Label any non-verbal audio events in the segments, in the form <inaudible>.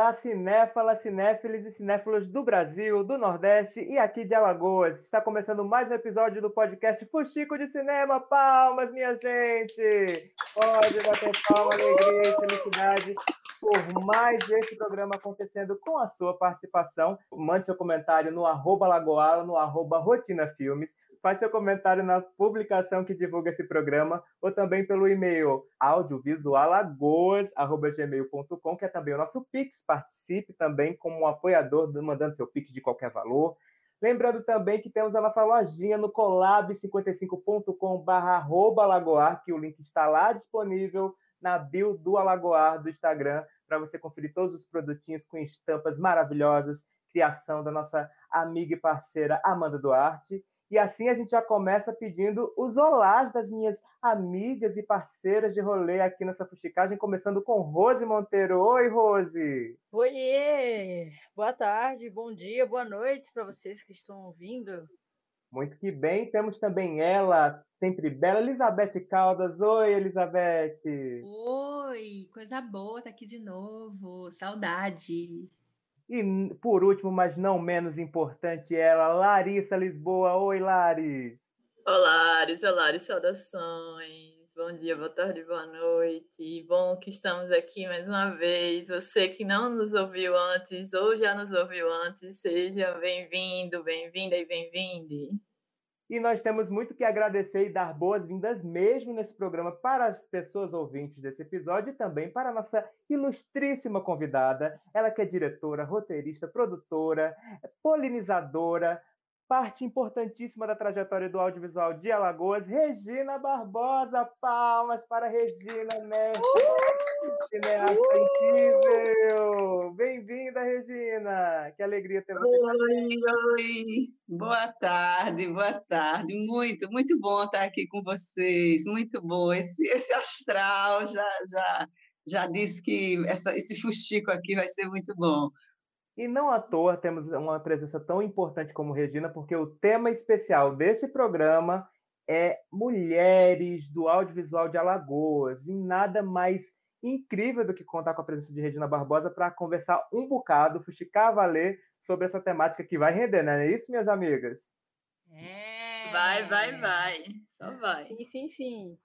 Olá, cinéfala, cinéfilos e cinéfilos do Brasil, do Nordeste e aqui de Alagoas. Está começando mais um episódio do podcast Fuxico de Cinema. Palmas, minha gente! Pode bater palma, alegria e felicidade por mais esse programa acontecendo com a sua participação. Mande seu comentário no arroba Lagoa, no arroba Rotina Filmes faz seu comentário na publicação que divulga esse programa ou também pelo e-mail audiovisualagoas.gmail.com, que é também o nosso Pix. Participe também como um apoiador, mandando seu Pix de qualquer valor. Lembrando também que temos a nossa lojinha no colab55.com.br Lagoar, que o link está lá disponível na bio do Alagoar do Instagram, para você conferir todos os produtinhos com estampas maravilhosas, criação da nossa amiga e parceira Amanda Duarte. E assim a gente já começa pedindo os olás das minhas amigas e parceiras de rolê aqui nessa fuxicagem, começando com Rose Monteiro. Oi, Rose! Oiê! Boa tarde, bom dia, boa noite para vocês que estão ouvindo. Muito que bem, temos também ela, sempre bela, Elizabeth Caldas. Oi, Elizabeth! Oi, coisa boa tá aqui de novo, saudade! E por último, mas não menos importante, ela, Larissa Lisboa. Oi, Laris. Olá, Larissa, Laris, saudações. Bom dia, boa tarde, boa noite. Bom que estamos aqui mais uma vez. Você que não nos ouviu antes ou já nos ouviu antes, seja bem-vindo, bem-vinda e bem-vinde. E nós temos muito que agradecer e dar boas-vindas mesmo nesse programa para as pessoas ouvintes desse episódio e também para a nossa ilustríssima convidada, ela que é diretora, roteirista, produtora, polinizadora, parte importantíssima da trajetória do audiovisual de Alagoas, Regina Barbosa. Palmas para Regina Mestre, cineasta incrível! Bem-vinda, Regina! Que alegria ter você Oi, oi! Boa tarde, boa tarde. Muito, muito bom estar aqui com vocês. Muito bom. Esse, esse astral já, já, já disse que essa, esse fuxico aqui vai ser muito bom. E não à toa temos uma presença tão importante como Regina, porque o tema especial desse programa é mulheres do audiovisual de Alagoas. E nada mais incrível do que contar com a presença de Regina Barbosa para conversar um bocado, fuxicar a valer sobre essa temática que vai render, não é isso, minhas amigas? É. Vai, vai, vai. Só vai. Sim, sim, sim.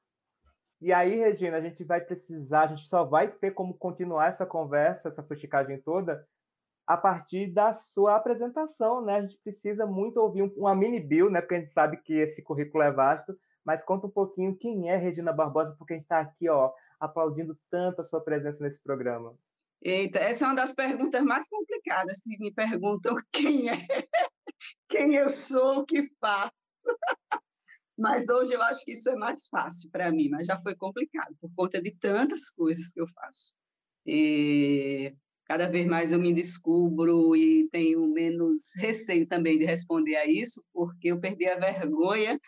E aí, Regina, a gente vai precisar, a gente só vai ter como continuar essa conversa, essa fuxicagem toda, a partir da sua apresentação, né? A gente precisa muito ouvir uma mini bio, né? Porque a gente sabe que esse currículo é vasto, mas conta um pouquinho quem é Regina Barbosa, porque a gente está aqui, ó, aplaudindo tanto a sua presença nesse programa. Eita, essa é uma das perguntas mais complicadas, se me perguntam <laughs> quem é, quem eu sou, o que faço. <laughs> Mas hoje eu acho que isso é mais fácil para mim, mas já foi complicado por conta de tantas coisas que eu faço. Cada vez mais eu me descubro e tenho menos receio também de responder a isso, porque eu perdi a vergonha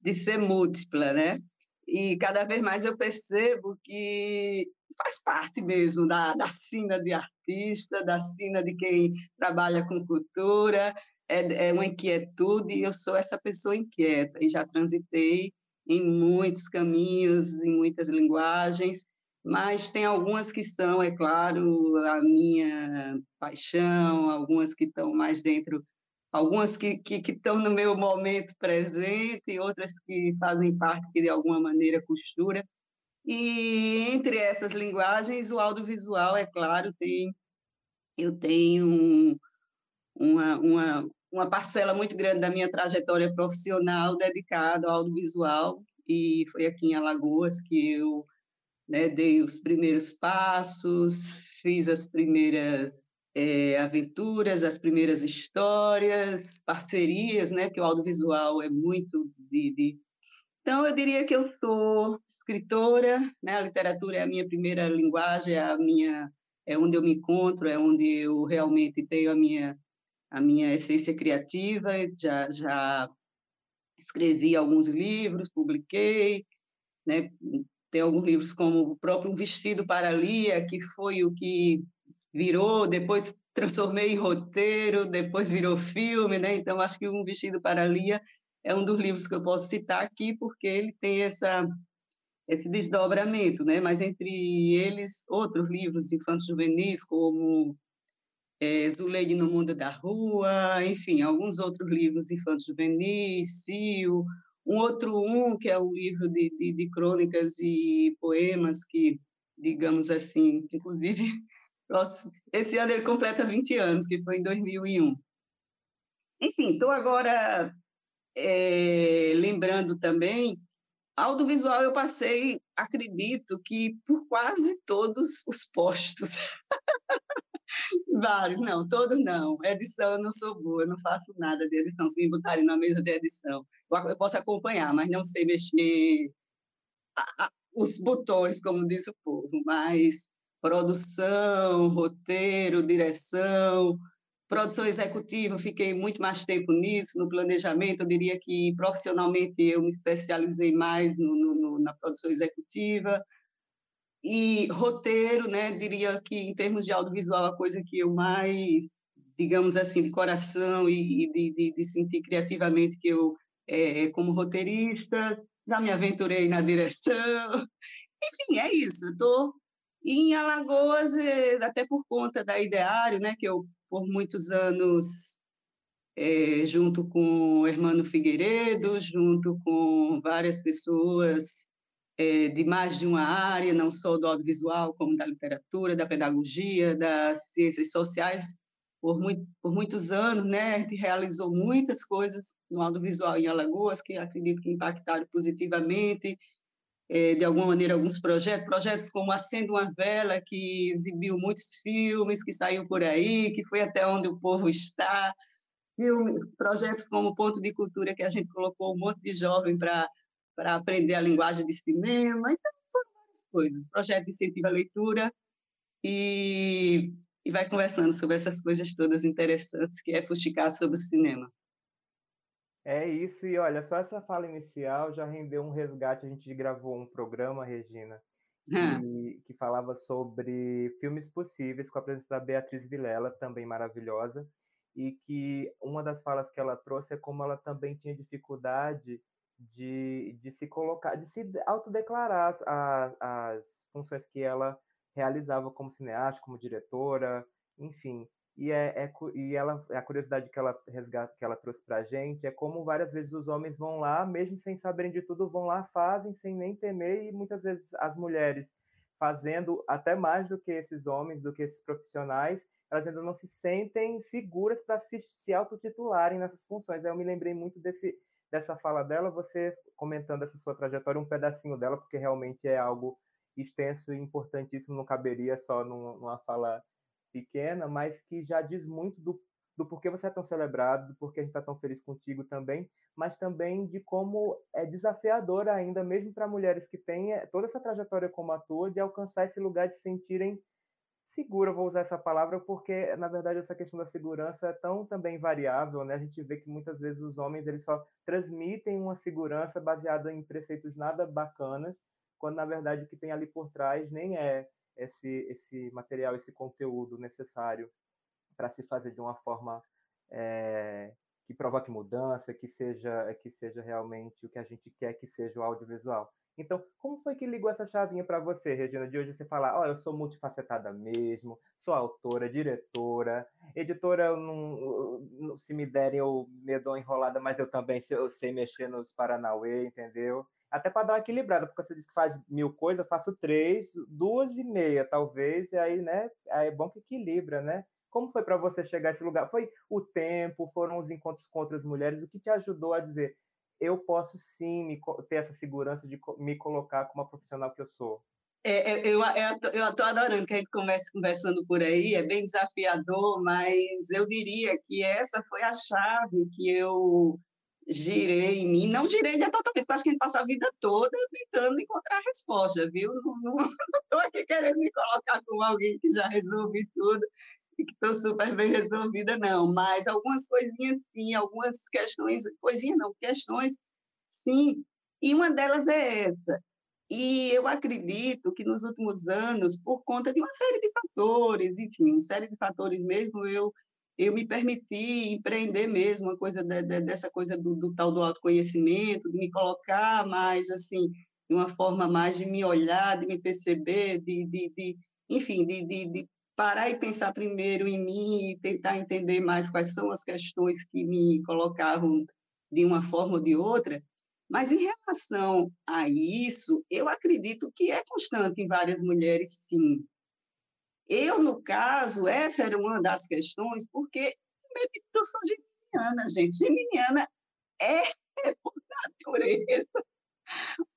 de ser múltipla, né? E cada vez mais eu percebo que faz parte mesmo da, da sina de artista, da sina de quem trabalha com cultura, é, é uma inquietude, eu sou essa pessoa inquieta, e já transitei em muitos caminhos, em muitas linguagens, mas tem algumas que são, é claro, a minha paixão, algumas que estão mais dentro, algumas que, que, que estão no meu momento presente, outras que fazem parte que de alguma maneira costura. E entre essas linguagens, o audiovisual, é claro, tem eu tenho uma, uma, uma parcela muito grande da minha trajetória profissional dedicada ao audiovisual, e foi aqui em Alagoas que eu né, dei os primeiros passos, fiz as primeiras é, aventuras, as primeiras histórias, parcerias, né, que o audiovisual é muito de, de... Então, eu diria que eu sou escritora, né, a literatura é a minha primeira linguagem, é a minha é onde eu me encontro, é onde eu realmente tenho a minha a minha essência criativa, já já escrevi alguns livros, publiquei, né, tem alguns livros como o próprio Um Vestido para Lia, que foi o que virou, depois transformei em roteiro, depois virou filme, né? Então acho que Um Vestido para Lia é um dos livros que eu posso citar aqui porque ele tem essa esse desdobramento, né? Mas entre eles outros livros infantos juvenis como é, Zuleide no Mundo da Rua, enfim, alguns outros livros infantos juvenis, Cio, um outro um que é um livro de, de, de crônicas e poemas que, digamos assim, inclusive <laughs> esse ano ele completa 20 anos, que foi em 2001. Enfim, estou agora é, lembrando também, audiovisual eu passei, acredito que por quase todos os postos. <laughs> Vários, não, todos não. Edição eu não sou boa, eu não faço nada de edição. Se me botarem na mesa de edição, eu posso acompanhar, mas não sei mexer os botões, como disse o povo. Mas produção, roteiro, direção, produção executiva, fiquei muito mais tempo nisso, no planejamento. Eu diria que profissionalmente eu me especializei mais no, no, na produção executiva e roteiro, né, diria que em termos de audiovisual a coisa que eu mais, digamos assim, de coração e, e de, de, de, sentir criativamente que eu, é, como roteirista, já me aventurei na direção. <laughs> Enfim, é isso. Estou em Alagoas, é, até por conta da Ideário, né, que eu por muitos anos é, junto com o Hermano Figueiredo, junto com várias pessoas é, de mais de uma área, não só do audiovisual, como da literatura, da pedagogia, das ciências sociais, por, muito, por muitos anos, né, a gente realizou muitas coisas no audiovisual em Alagoas, que acredito que impactaram positivamente, é, de alguma maneira, alguns projetos, projetos como Acendo uma Vela, que exibiu muitos filmes, que saiu por aí, que foi até onde o povo está, projetos como Ponto de Cultura, que a gente colocou um monte de jovem para para aprender a linguagem de cinema, então foram várias coisas. Projeto de incentivo à leitura e, e vai conversando sobre essas coisas todas interessantes que é fustigar sobre o cinema. É isso, e olha, só essa fala inicial já rendeu um resgate. A gente gravou um programa, Regina, que, que, falava sobre filmes possíveis, com a presença da Beatriz Vilela, também maravilhosa, e que uma das falas que ela trouxe é como ela também tinha dificuldade de, de se colocar, de se autodeclarar as, as, funções que ela realizava como cineasta, como diretora, enfim. E, é, é, e ela, a curiosidade que ela, resgata, que ela trouxe para a gente é como várias vezes os homens vão lá, mesmo sem saberem de tudo, vão lá, fazem sem nem temer, e muitas vezes as mulheres fazendo até mais do que esses homens, do que esses profissionais, elas ainda não se sentem seguras para se, se autotitularem nessas funções. Eu me lembrei muito desse, dessa fala dela, você comentando essa sua trajetória, um pedacinho dela, porque realmente é algo extenso e importantíssimo, não caberia só numa fala pequena, mas que já diz muito do, do porquê você é tão celebrado, do porquê a gente está tão feliz contigo também, mas também de como é desafiador ainda, mesmo para mulheres que têm eh, toda essa trajetória como a tua, de alcançar esse lugar de se sentirem segura, vou usar essa palavra, porque na verdade essa questão da segurança é tão também variável, né? A gente vê que muitas vezes os homens eles só transmitem uma segurança baseada em preceitos nada bacanas, quando na verdade o que tem ali por trás nem é esse esse material, esse conteúdo necessário para se fazer de uma forma é, que provoque mudança, que seja que seja realmente o que a gente quer que seja o audiovisual. Então, como foi que ligou essa chavinha para você, Regina, de hoje você falar, ó, oh, eu sou multifacetada mesmo, sou autora, diretora, editora, eu não, se me derem eu me dou enrolada, mas eu também sei, eu sei mexer nos Paranauê, entendeu? Até para dar uma equilibrada, porque você disse que faz mil coisas, eu faço três, duas e meia, talvez, e aí, né, aí é bom que equilibra, né? Como foi para você chegar a esse lugar? Foi o tempo, foram os encontros com outras mulheres, o que te ajudou a dizer, eu posso sim me, ter essa segurança de me colocar como a profissional que eu sou. É, é eu eu estou adorando que a gente comece conversando por aí, é bem desafiador, mas eu diria que essa foi a chave que eu girei em mim. Não girei ainda totalmente, porque acho que a gente passa a vida toda tentando encontrar a resposta, viu? Não estou <laughs> aqui querendo me colocar como alguém que já resolve tudo que estou super bem resolvida, não, mas algumas coisinhas sim, algumas questões, coisinhas não, questões sim, e uma delas é essa. E eu acredito que nos últimos anos, por conta de uma série de fatores, enfim, uma série de fatores mesmo, eu eu me permiti empreender mesmo uma coisa de, de, dessa coisa do, do, tal do autoconhecimento, de me colocar mais assim de uma forma mais de me olhar, de me perceber, de, de, enfim, de parar e pensar primeiro em mim e tentar entender mais quais são as questões que me colocavam de uma forma ou de outra. Mas em relação a isso, eu acredito que é constante em várias mulheres, sim. Eu, no caso, essa era uma das questões, porque eu sou geminiana, gente. Geminiana é, <laughs> por natureza,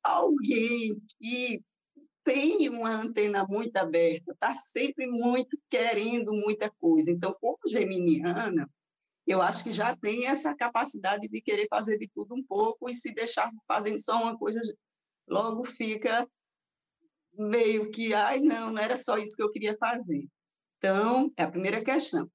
alguém que tem uma antena muito aberta, está sempre muito querendo muita coisa. Então, como geminiana, eu acho que já tem essa capacidade de querer fazer de tudo um pouco e se deixar fazendo só uma coisa, logo fica meio que, ai, não, não era só isso que eu queria fazer. Então, é a primeira questão.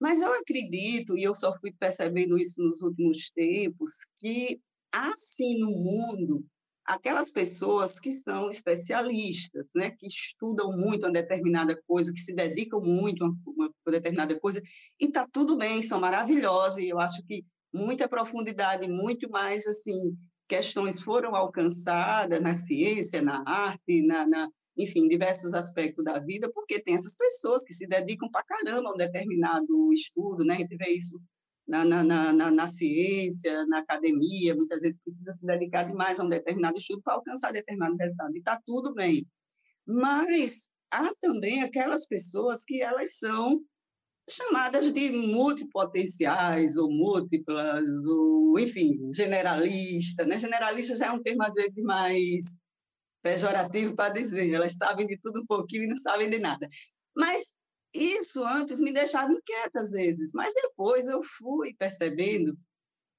Mas eu acredito, e eu só fui percebendo isso nos últimos tempos, que assim no mundo, aquelas pessoas que são especialistas, né, que estudam muito uma determinada coisa, que se dedicam muito a uma, determinada coisa, e está tudo bem, são maravilhosas, e eu acho que muita profundidade, muito mais assim questões foram alcançadas na ciência, na arte, na, na enfim, diversos aspectos da vida, porque tem essas pessoas que se dedicam para caramba a um determinado estudo, né? A gente vê isso na, na, na, na, ciência, na academia, muitas vezes precisa se dedicar demais a um determinado estudo para alcançar determinado resultado, e está tudo bem. Mas há também aquelas pessoas que elas são chamadas de multipotenciais ou múltiplas, ou, enfim, generalista. Né? Generalista já é um termo, às vezes, mais pejorativo para dizer, elas sabem de tudo um pouquinho e não sabem de nada. Mas isso antes me deixava inquieta às vezes, mas depois eu fui percebendo,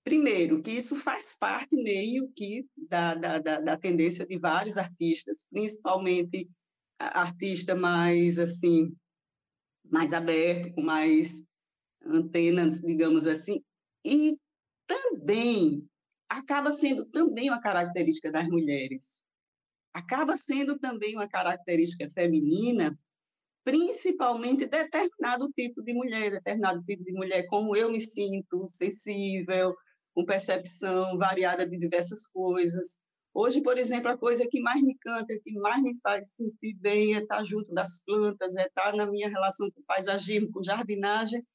primeiro, que isso faz parte meio que da, da, da, da tendência de vários artistas, principalmente artista mais assim mais aberto, com mais antenas, digamos assim, e também acaba sendo também uma característica das mulheres. Acaba sendo também uma característica feminina, principalmente determinado tipo de mulher, determinado tipo de mulher, como eu me sinto, sensível, com percepção variada de diversas coisas, Hoje, por exemplo, a coisa que mais me canta, que mais me faz sentir bem é estar junto das plantas, é estar na minha relação com o paisagismo, com jardinagem,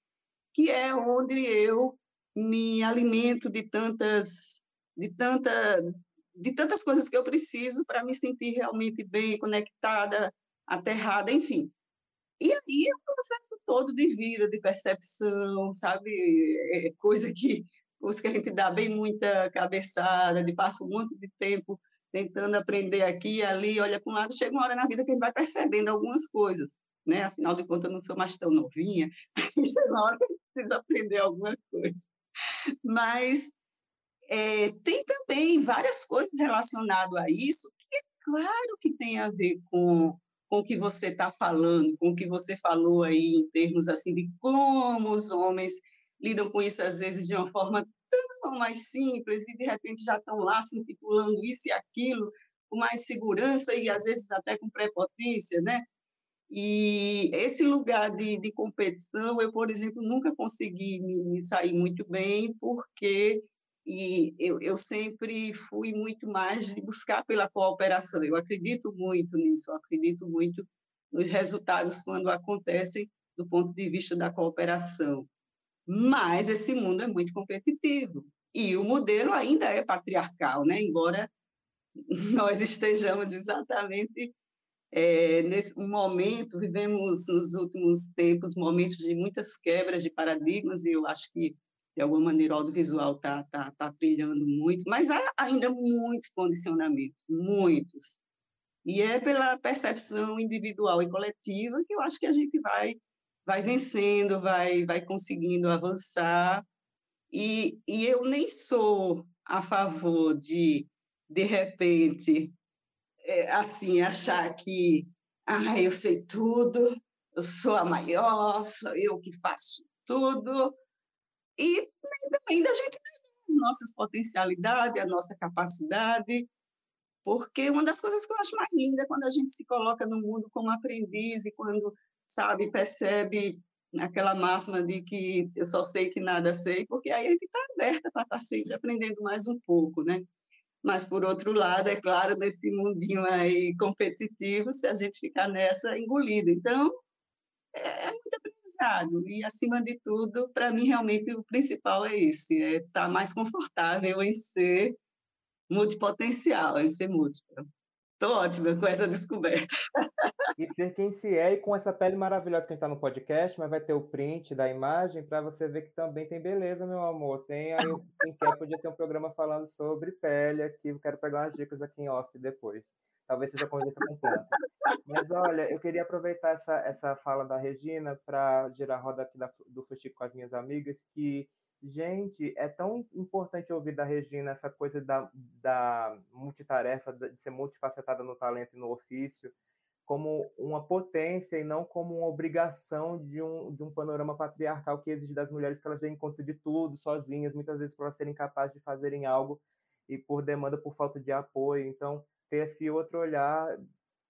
que é onde eu me alimento de tantas de tanta de tantas coisas que eu preciso para me sentir realmente bem, conectada, aterrada, enfim. E aí é um processo todo de vida, de percepção, sabe? É coisa que os que a gente dá bem muita cabeçada, de passa um monte de tempo tentando aprender aqui e ali, olha para um lado, chega uma hora na vida que a gente vai percebendo algumas coisas, né? Afinal de contas, eu não sou mais tão novinha, <laughs> chega uma hora que a gente precisa aprender alguma coisa. Mas é, tem também várias coisas relacionadas a isso, que é claro que tem a ver com, com o que você está falando, com o que você falou aí em termos assim de como os homens lidam com isso às vezes de uma forma tão mais simples e de repente já estão lá se intitulando isso e aquilo com mais segurança e às vezes até com prepotência, né? E esse lugar de, de competição, eu, por exemplo, nunca consegui me, me sair muito bem, porque e eu, eu sempre fui muito mais de buscar pela cooperação. Eu acredito muito nisso, eu acredito muito nos resultados quando acontecem do ponto de vista da cooperação. Mas esse mundo é muito competitivo e o modelo ainda é patriarcal, né? Embora <laughs> nós estejamos exatamente é, nesse momento, vivemos nos últimos tempos momentos de muitas quebras de paradigmas e eu acho que de alguma maneira o audiovisual está tá, tá trilhando muito, mas há ainda muitos condicionamentos, muitos. E é pela percepção individual e coletiva que eu acho que a gente vai vai vencendo, vai, vai conseguindo avançar. E, e eu nem sou a favor de, de repente, é, assim, achar que ah, eu sei tudo, eu sou a maior, sou eu que faço tudo. E também da gente as nossas potencialidades, a nossa capacidade, porque uma das coisas que eu acho mais linda é quando a gente se coloca no mundo como aprendiz e quando sabe, percebe aquela máxima de que eu só sei que nada sei, porque aí a gente está aberta para estar tá sempre aprendendo mais um pouco, né? mas, por outro lado, é claro, nesse mundinho aí competitivo, se a gente ficar nessa, engolido. Então, é, muito aprendizado. E, acima de tudo, para mim, realmente, o principal é esse, é estar tá mais confortável em ser multipotencial, em ser múltiplo. Estou ótima com essa descoberta. E ser quem se é, e com essa pele maravilhosa que a gente está no podcast, mas vai ter o print da imagem para você ver que também tem beleza, meu amor. Tem aí o quer podia ter um programa falando sobre pele aqui. Eu quero pegar umas dicas aqui em off depois. Talvez seja conversa com planta. Mas olha, eu queria aproveitar essa, essa fala da Regina para girar a roda aqui da, do Fuxico com as minhas amigas, que Gente, é tão importante ouvir da Regina essa coisa da, da multitarefa, de ser multifacetada no talento e no ofício, como uma potência e não como uma obrigação de um, de um panorama patriarcal que exige das mulheres que elas deem conta de tudo sozinhas, muitas vezes por elas serem capazes de fazerem algo e por demanda, por falta de apoio. Então, ter esse outro olhar,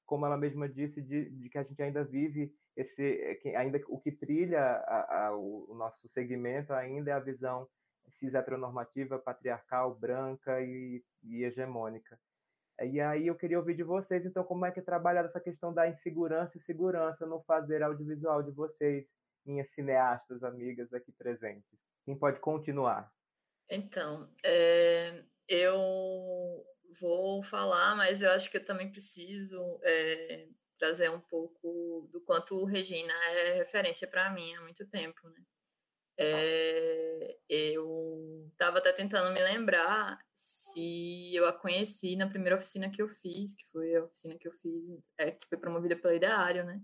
como ela mesma disse, de, de que a gente ainda vive esse é ainda o que trilha a, a, o nosso segmento ainda é a visão cis heteronormativa, patriarcal, branca e, e, hegemônica. E aí eu queria ouvir de vocês, então, como é que é essa questão da insegurança e segurança no fazer audiovisual de vocês, minhas cineastas amigas aqui presentes. Quem pode continuar? Então, é, eu vou falar, mas eu acho que eu também preciso é, trazer um pouco do quanto Regina é referência para mim há muito tempo, né? É, eu estava até tentando me lembrar se eu a conheci na primeira oficina que eu fiz, que foi a oficina que eu fiz, é, que foi promovida pela Ideário, né?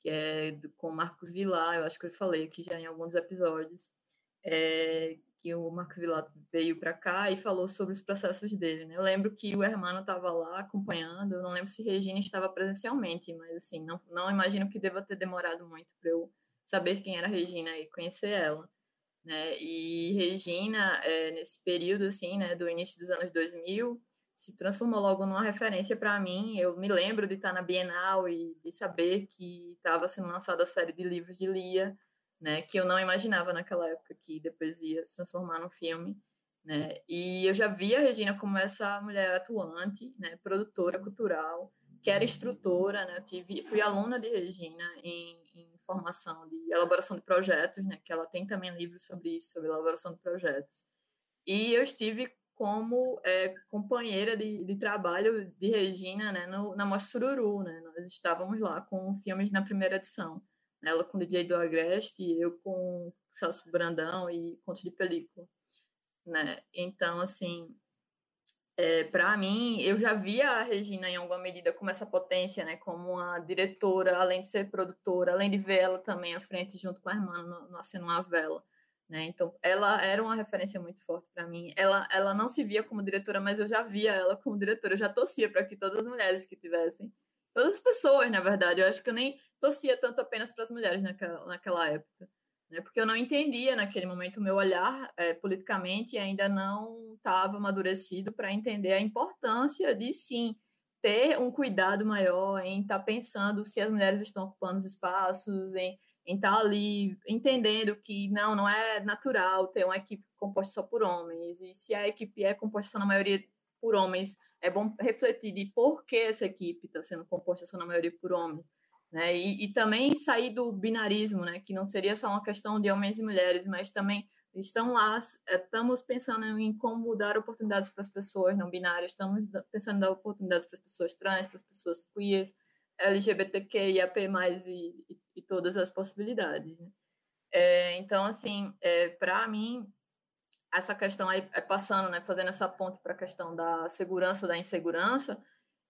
Que é do, com Marcos Vilar, eu acho que eu falei aqui já em alguns episódios. É, que o Marcos Vilato veio para cá e falou sobre os processos dele. Né? Eu lembro que o Hermano estava lá acompanhando, eu não lembro se Regina estava presencialmente, mas assim, não, não imagino que deva ter demorado muito para eu saber quem era Regina e conhecer ela. Né? E Regina, é, nesse período assim, né, do início dos anos 2000, se transformou logo numa referência para mim. Eu me lembro de estar na Bienal e de saber que estava sendo lançada a série de livros de Lia, né, que eu não imaginava naquela época que depois ia se transformar no filme, né? E eu já via a Regina como essa mulher atuante, né, produtora cultural, que era instrutora, né? Eu tive, fui aluna de Regina em, em formação de elaboração de projetos, né? Que ela tem também livros sobre isso, sobre elaboração de projetos. E eu estive como é, companheira de, de, trabalho de Regina, né, no, na Mostra Sururu, né? Nós estávamos lá com filmes na primeira edição ela com o DJ do Agreste e eu com Celso Brandão e Contos de Película, né? Então, assim, é, para mim, eu já via a Regina em alguma medida como essa potência, né? Como uma diretora, além de ser produtora, além de ver ela também à frente junto com a irmã no, no uma Vela. Né? Então, ela era uma referência muito forte para mim. Ela, ela não se via como diretora, mas eu já via ela como diretora. Eu já torcia para que todas as mulheres que tivessem todas as pessoas, na verdade. Eu acho que eu nem torcia tanto apenas para as mulheres naquela, naquela época, né? Porque eu não entendia naquele momento o meu olhar é, politicamente ainda não estava amadurecido para entender a importância de sim ter um cuidado maior em estar tá pensando se as mulheres estão ocupando os espaços, em estar tá ali entendendo que não, não é natural ter uma equipe composta só por homens, e se a equipe é composta na maioria por homens, é bom refletir de por que essa equipe está sendo composta só na maioria por homens. Né? E, e, também sair do binarismo, né? que não seria só uma questão de homens e mulheres, mas também estão lá, é, estamos pensando em como dar oportunidades para as pessoas não binárias, estamos pensando em dar oportunidades para as pessoas trans, para as pessoas queers, LGBTQIAP+, e, e, e todas as possibilidades. Né? É, então, assim, é, para mim, essa questão aí, é passando, né, fazendo essa ponte para a questão da segurança ou da insegurança,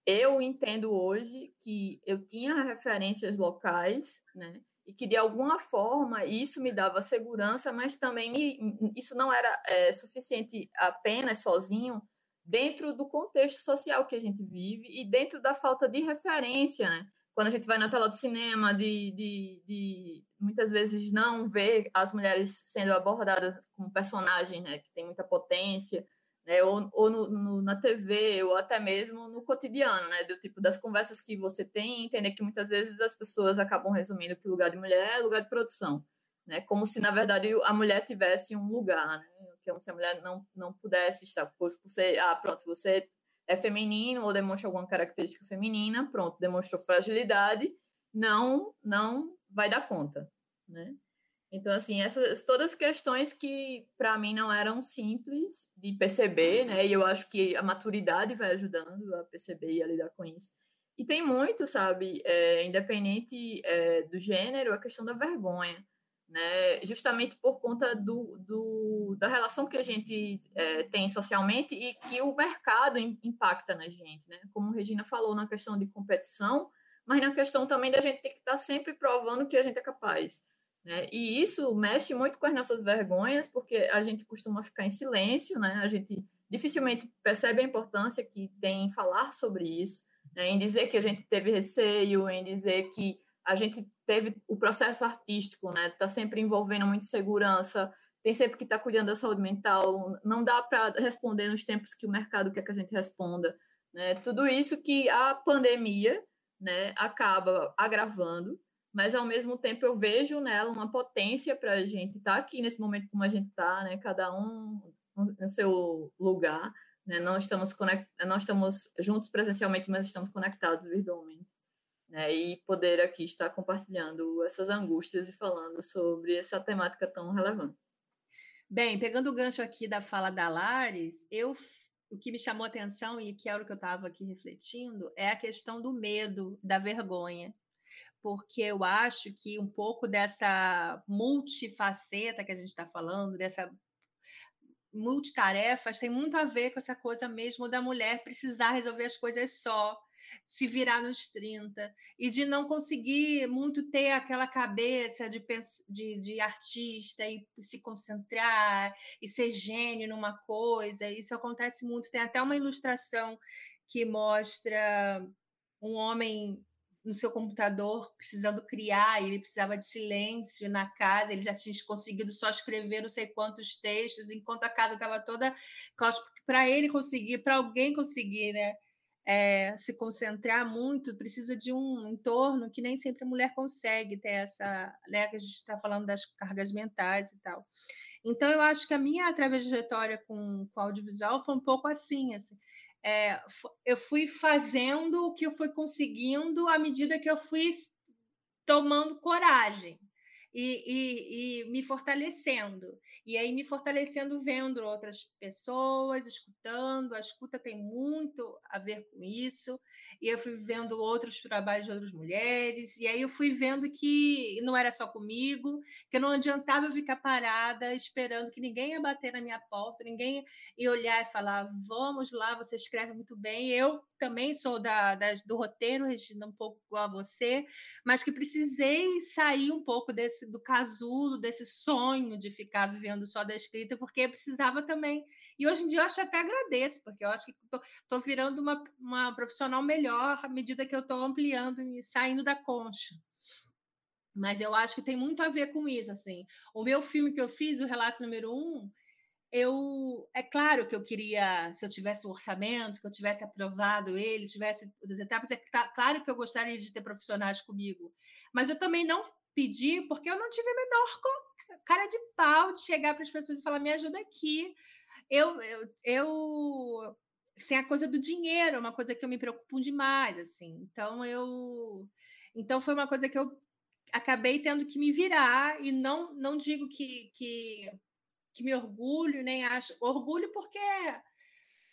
eu entendo hoje que eu tinha referências locais, né, e que de alguma forma isso me dava segurança, mas também me, isso não era é, suficiente apenas sozinho dentro do contexto social que a gente vive e dentro da falta de referência, né? Quando a gente vai na tela do cinema, de, de, de, muitas vezes não ver as mulheres sendo abordadas como personagens, né, que tem muita potência, né, ou, ou no, no, na TV, ou até mesmo no cotidiano, né, do tipo das conversas que você tem, entender que muitas vezes as pessoas acabam resumindo que o lugar de mulher é lugar de produção, né, como se na verdade a mulher tivesse um lugar, né, que como se a mulher não, não pudesse estar, por, por ser, ah, pronto, você é feminino ou demonstra alguma característica feminina, pronto, demonstrou fragilidade, não, não vai dar conta, né? Então, assim, essas todas questões que para mim não eram simples de perceber, né? E eu acho que a maturidade vai ajudando a perceber e a lidar com isso. E tem muito, sabe, é, independente é, do gênero, a questão da vergonha, né? Justamente por conta do, do da relação que a gente é, tem socialmente e que o mercado impacta na gente, né? Como a Regina falou na questão de competição, mas na questão também da gente ter que estar tá sempre provando que a gente é capaz. Né? E isso mexe muito com as nossas vergonhas, porque a gente costuma ficar em silêncio, né? a gente dificilmente percebe a importância que tem em falar sobre isso né, em dizer que a gente teve receio, em dizer que a gente teve o processo artístico, né, está sempre envolvendo muita segurança, tem sempre que estar tá cuidando da saúde mental, não dá para responder nos tempos que o mercado quer que a gente responda, né, tudo isso que a pandemia, né, acaba agravando, mas ao mesmo tempo eu vejo nela uma potência para a gente estar tá aqui nesse momento como a gente está, né, cada um no seu lugar, né? Não, estamos conect... não estamos juntos presencialmente, mas estamos conectados virtualmente. Né? E poder aqui estar compartilhando essas angústias e falando sobre essa temática tão relevante. Bem, pegando o gancho aqui da fala da Lares, eu o que me chamou a atenção e que era o que eu estava aqui refletindo é a questão do medo, da vergonha. Porque eu acho que um pouco dessa multifaceta que a gente está falando, dessa multitarefas tem muito a ver com essa coisa mesmo da mulher precisar resolver as coisas só, se virar nos 30, e de não conseguir muito ter aquela cabeça de, de, de artista e se concentrar e ser gênio numa coisa. Isso acontece muito. Tem até uma ilustração que mostra um homem no seu computador precisando criar, ele precisava de silêncio na casa, ele já tinha conseguido só escrever não sei quantos textos, enquanto a casa estava toda para ele conseguir, para alguém conseguir, né? É, se concentrar muito, precisa de um entorno que nem sempre a mulher consegue ter essa, né, que a gente está falando das cargas mentais e tal. Então, eu acho que a minha trajetória com, com audiovisual foi um pouco assim, assim é, eu fui fazendo o que eu fui conseguindo à medida que eu fui tomando coragem e, e, e, me fortalecendo. E aí, me fortalecendo vendo outras pessoas, escutando. A escuta tem muito a ver com isso. E eu fui vendo outros trabalhos de outras mulheres. E aí, eu fui vendo que não era só comigo, que não adiantava eu ficar parada esperando que ninguém ia bater na minha porta, ninguém ia olhar e falar: vamos lá, você escreve muito bem. Eu também sou da, da, do roteiro, Regina, um pouco igual a você, mas que precisei sair um pouco desse do casulo, desse sonho de ficar vivendo só da escrita, porque precisava também. E hoje em dia eu acho até agradeço, porque eu acho que estou virando uma, uma profissional melhor à medida que eu estou ampliando e saindo da concha. Mas eu acho que tem muito a ver com isso. assim. O meu filme que eu fiz, o Relato Número Um, eu é claro que eu queria, se eu tivesse um orçamento, que eu tivesse aprovado ele, tivesse as etapas, é claro que eu gostaria de ter profissionais comigo, mas eu também não pedi porque eu não tive a menor cara de pau de chegar para as pessoas e falar me ajuda aqui. Eu, eu, eu sem a coisa do dinheiro, é uma coisa que eu me preocupo demais, assim. Então eu, então foi uma coisa que eu acabei tendo que me virar e não não digo que, que que me orgulho, nem acho. Orgulho porque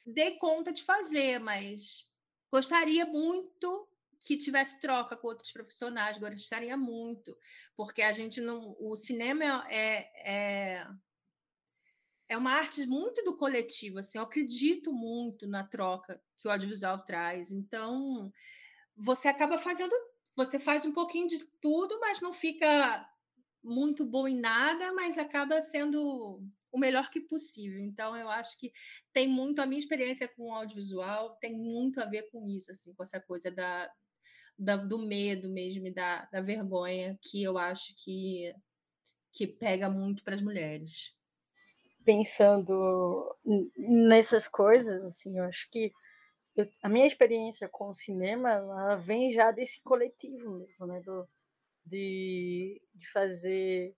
dei conta de fazer, mas gostaria muito que tivesse troca com outros profissionais, gostaria muito, porque a gente não. O cinema é, é, é uma arte muito do coletivo, assim, eu acredito muito na troca que o audiovisual traz. Então, você acaba fazendo. Você faz um pouquinho de tudo, mas não fica muito bom em nada, mas acaba sendo o melhor que possível. Então, eu acho que tem muito, a minha experiência com o audiovisual tem muito a ver com isso, assim, com essa coisa da, da do medo mesmo, da, da vergonha, que eu acho que, que pega muito para as mulheres. Pensando nessas coisas, assim, eu acho que eu, a minha experiência com o cinema, ela vem já desse coletivo mesmo, né? Do, de, de fazer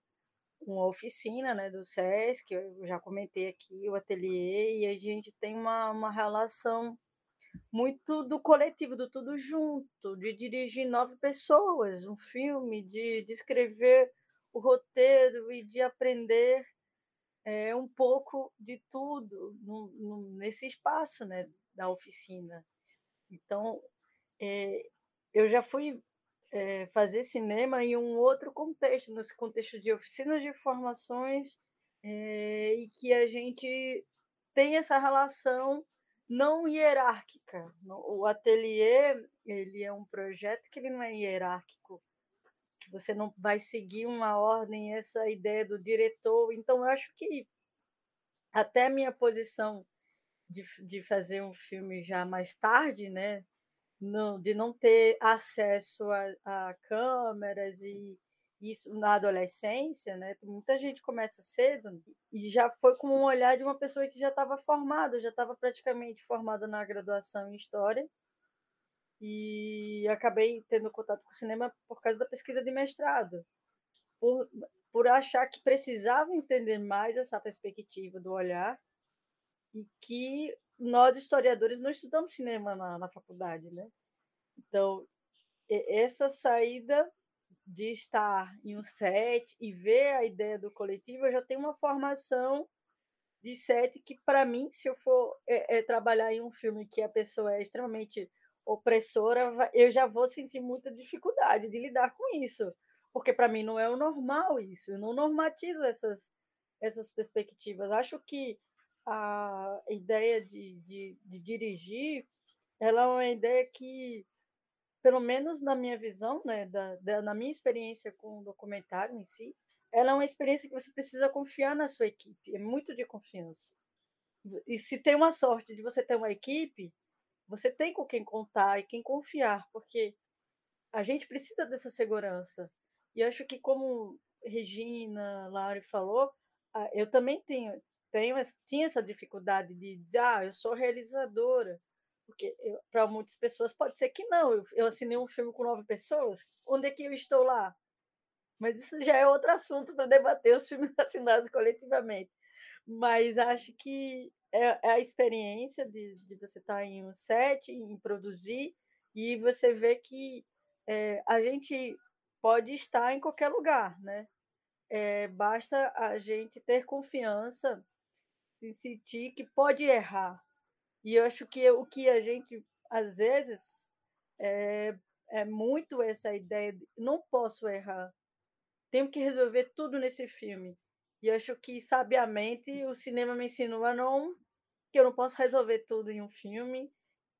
uma oficina né, do SESC, eu já comentei aqui, o ateliê, e a gente tem uma, uma relação muito do coletivo, do tudo junto, de dirigir nove pessoas, um filme, de, de escrever o roteiro e de aprender é, um pouco de tudo no, no, nesse espaço né, da oficina. Então, é, eu já fui é, fazer cinema em um outro contexto, nesse contexto de oficinas de formações, é, e que a gente tem essa relação não hierárquica. O ateliê ele é um projeto que ele não é hierárquico, que você não vai seguir uma ordem, essa ideia do diretor. Então, eu acho que até a minha posição de, de fazer um filme já mais tarde, né? Não, de não ter acesso a, a câmeras e isso na adolescência, né? Muita gente começa cedo e já foi com um olhar de uma pessoa que já estava formada, já estava praticamente formada na graduação em história e acabei tendo contato com o cinema por causa da pesquisa de mestrado, por, por achar que precisava entender mais essa perspectiva do olhar e que nós historiadores não estudamos cinema na, na faculdade, né? Então essa saída de estar em um set e ver a ideia do coletivo, eu já tenho uma formação de set que, para mim, se eu for é, é, trabalhar em um filme que a pessoa é extremamente opressora, eu já vou sentir muita dificuldade de lidar com isso, porque para mim não é o normal isso, eu não normatizo essas, essas perspectivas. Acho que a ideia de, de, de dirigir ela é uma ideia que pelo menos na minha visão, né, da, da, na minha experiência com o documentário em si, ela é uma experiência que você precisa confiar na sua equipe, é muito de confiança. E se tem uma sorte de você ter uma equipe, você tem com quem contar e quem confiar, porque a gente precisa dessa segurança. E acho que como Regina, Laura falou, eu também tenho, tenho tinha essa dificuldade de dizer, ah, eu sou realizadora. Porque para muitas pessoas pode ser que não. Eu, eu assinei um filme com nove pessoas. Onde é que eu estou lá? Mas isso já é outro assunto para debater os filmes <laughs> assinados coletivamente. Mas acho que é, é a experiência de, de, você estar em um set, em produzir, e você vê que é, a gente pode estar em qualquer lugar, né? É, basta a gente ter confiança, se sentir que pode errar, e eu acho que o que a gente, às vezes, é, é muito essa ideia de não posso errar, tenho que resolver tudo nesse filme. E acho que, sabiamente, o cinema me ensinou a não. que eu não posso resolver tudo em um filme,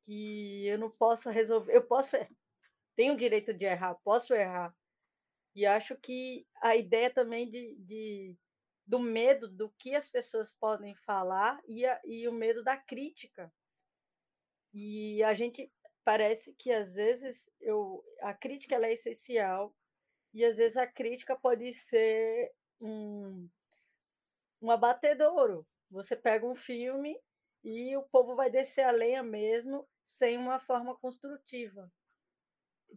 que eu não posso resolver. Eu posso. Tenho o direito de errar, posso errar. E acho que a ideia também de, de do medo do que as pessoas podem falar e, a, e o medo da crítica. E a gente parece que às vezes eu, a crítica é essencial e às vezes a crítica pode ser um, um abatedouro. Você pega um filme e o povo vai descer a lenha mesmo sem uma forma construtiva.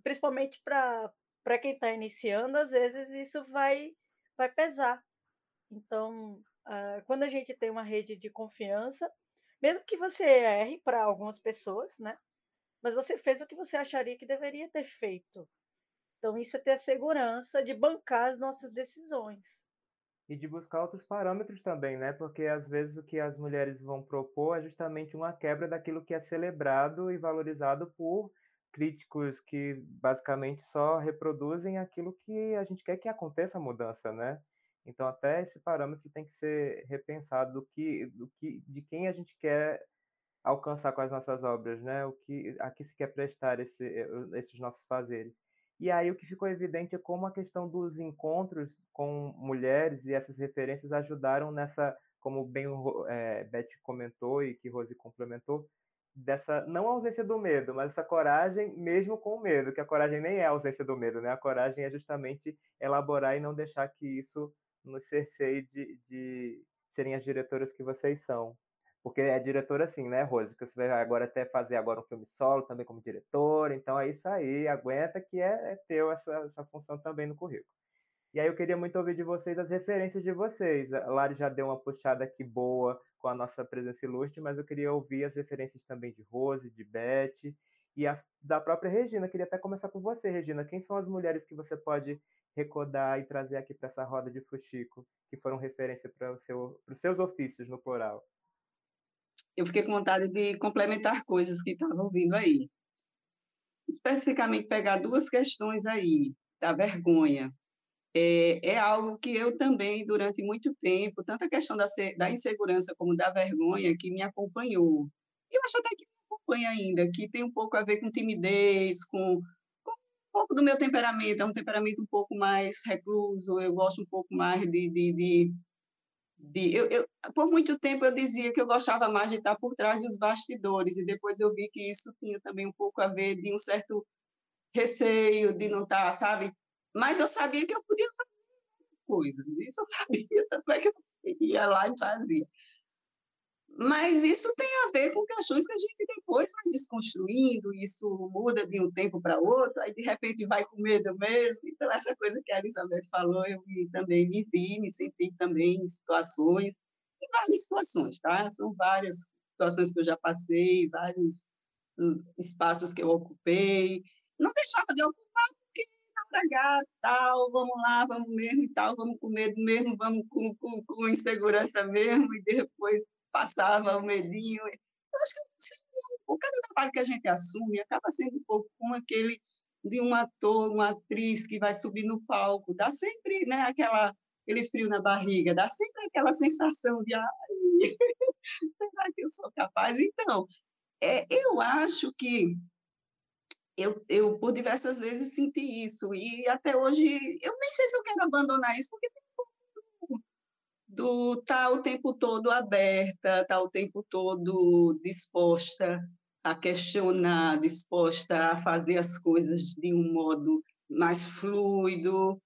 Principalmente para quem está iniciando, às vezes isso vai, vai pesar. Então, uh, quando a gente tem uma rede de confiança, mesmo que você erre para algumas pessoas, né? Mas você fez o que você acharia que deveria ter feito. Então, isso é ter a segurança de bancar as nossas decisões. E de buscar outros parâmetros também, né? Porque às vezes o que as mulheres vão propor é justamente uma quebra daquilo que é celebrado e valorizado por críticos que basicamente só reproduzem aquilo que a gente quer que aconteça a mudança, né? Então, até esse parâmetro tem que ser repensado do que, do que, de quem a gente quer alcançar com as nossas obras, né? O que, a que se quer prestar esse, eh, esses nossos fazeres. E aí o que ficou evidente é como a questão dos encontros com mulheres e essas referências ajudaram nessa, como bem é, Beth comentou e que Rose complementou, dessa não ausência do medo, mas essa coragem mesmo com o medo, que a coragem nem é ausência do medo, né? A coragem é justamente elaborar e não deixar que isso nos cerceie de, de serem as diretoras que vocês são. Porque é diretora assim, né, Rose? Que você vai agora até fazer agora um filme solo também como diretora. Então é isso aí, aguenta que é, é teu essa, essa função também no currículo. E aí eu queria muito ouvir de vocês as referências de vocês. A Lari já deu uma puxada aqui boa com a nossa presença ilustre, mas eu queria ouvir as referências também de Rose, de Beth e as da própria Regina. Eu queria até começar com você, Regina. Quem são as mulheres que você pode recordar e trazer aqui para essa roda de fuxico, que foram referência para seu, os seus ofícios no plural? Eu fiquei com vontade de complementar coisas que estavam vindo aí. Especificamente pegar duas questões aí, da vergonha. É, é, algo que eu também, durante muito tempo, tanto a questão da, da insegurança como da vergonha, que me acompanhou. Eu acho até que me acompanha ainda, que tem um pouco a ver com timidez, com, pouco do meu temperamento, é um temperamento um pouco mais recluso, eu gosto um pouco mais de... de, de, de eu, eu, por muito tempo eu dizia que eu gostava mais de estar por trás dos bastidores, e depois eu vi que isso tinha também um pouco a ver de um certo receio de não estar, sabe, mas eu sabia que eu podia fazer coisas, isso eu <laughs> sabia, tanto é que eu ia lá e fazia. Mas isso tem a ver com questões que a gente depois vai desconstruindo, isso muda de um tempo para outro, aí de repente vai com medo mesmo. Então, essa coisa que a Elizabeth falou, eu também me vi, me senti também em situações, em várias situações, tá? São várias situações que eu já passei, vários hum, espaços que eu ocupei. Não deixava de ocupar tragar, tal, vamos lá, vamos mesmo e tal, vamos com medo mesmo, vamos com, com, com insegurança mesmo, e depois passava o medinho. Eu acho que sempre, cada trabalho que a gente assume acaba sendo um pouco como aquele de um ator, uma atriz que vai subir no palco, dá sempre né, aquela, aquele frio na barriga, dá sempre aquela sensação de, ai, <laughs> será que eu sou capaz? Então, é, eu acho que eu, eu, por diversas vezes, senti isso. E até hoje, eu nem sei se eu quero abandonar isso, porque tem do tá o tempo todo aberta, tá o tempo todo disposta a questionar, disposta a fazer as coisas de um modo mais fluido,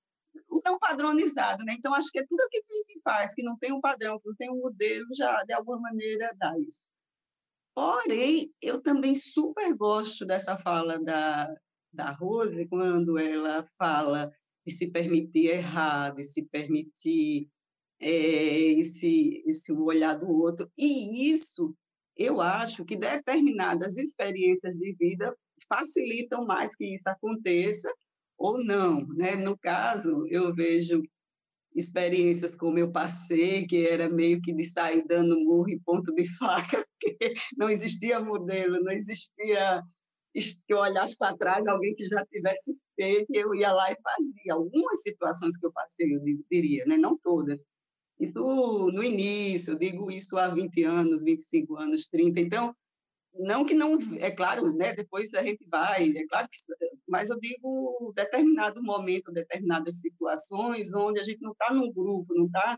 não padronizado, né? Então acho que é tudo aquilo que a gente faz, que não tem um padrão, que não tem um modelo, já de alguma maneira dá isso. Porém, eu também super gosto dessa fala da, da Rose, quando ela fala de se permitir errar, de se permitir é, esse, esse olhar do outro. E isso, eu acho que determinadas experiências de vida facilitam mais que isso aconteça ou não. Né? No caso, eu vejo experiências como eu passei, que era meio que de sair dando murro e ponto de faca, <laughs> porque não existia modelo, não existia que eu olhasse para trás, alguém que já tivesse feito, eu ia lá e fazia. Algumas situações que eu passei, eu diria, né? não todas. Isso no início, eu digo isso há 20 anos, 25 anos, 30. Então, não que não, é claro, né, depois a gente vai, é claro que, mas eu digo determinado momento, determinadas situações onde a gente não está num grupo, não está.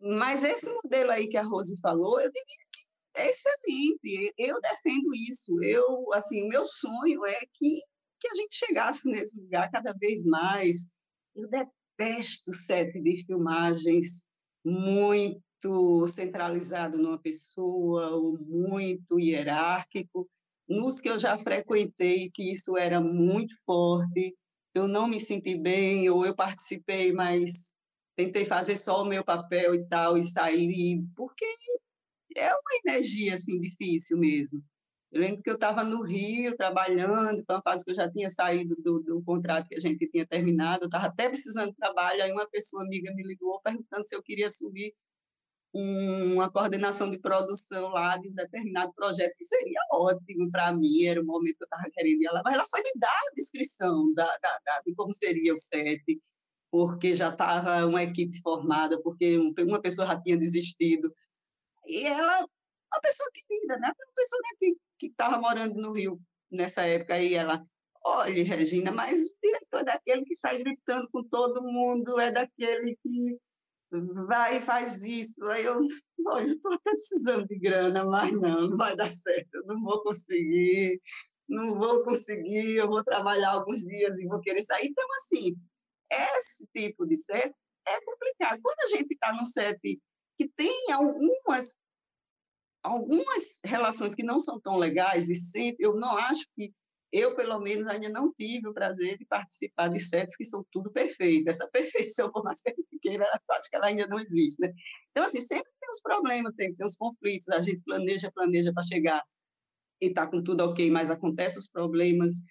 Mas esse modelo aí que a Rose falou, eu diria que é excelente. Eu defendo isso. Eu, assim, o meu sonho é que que a gente chegasse nesse lugar cada vez mais. Eu detesto set de filmagens muito centralizado numa pessoa ou muito hierárquico. Nos que eu já frequentei, que isso era muito forte, eu não me senti bem, ou eu participei, mas tentei fazer só o meu papel e tal, e saí, porque é uma energia assim difícil mesmo. Eu lembro que eu estava no Rio trabalhando, foi uma fase que eu já tinha saído do, do contrato que a gente tinha terminado, eu estava até precisando de trabalho, aí uma pessoa amiga me ligou perguntando se eu queria subir uma coordenação de produção lá de um determinado projeto, que seria ótimo para mim, era o momento que eu estava querendo ir lá, mas ela foi me dar a descrição da, da, da, de como seria o set, porque já estava uma equipe formada, porque uma pessoa já tinha desistido. E ela, uma pessoa querida, né? Uma pessoa né, que estava morando no Rio nessa época, aí ela, olha, Regina, mas o diretor é daquele que sai gritando com todo mundo, é daquele que vai e faz isso. Aí eu, eu estou até precisando de grana, mas não, não vai dar certo, eu não vou conseguir, não vou conseguir, eu vou trabalhar alguns dias e vou querer sair. Então, assim, esse tipo de set é complicado. Quando a gente está num set que tem algumas algumas relações que não são tão legais e sempre eu não acho que eu, pelo menos, ainda não tive o prazer de participar de sets que são tudo perfeito. Essa perfeição, por mais que gente queira, <laughs> acho que ela ainda não existe, né? Então, assim, sempre tem os problemas, tem, tem os conflitos, a gente planeja, planeja para chegar e está com tudo ok, mas acontecem os problemas.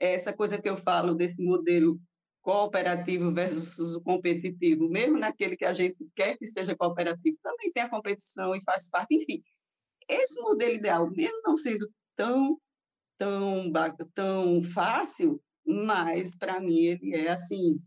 Essa coisa que eu falo desse modelo cooperativo versus o competitivo, mesmo naquele que a gente quer que seja cooperativo, também tem a competição e faz parte, enfim. Esse modelo ideal, mesmo não sendo tão tão tão fácil, mas para mim ele é assim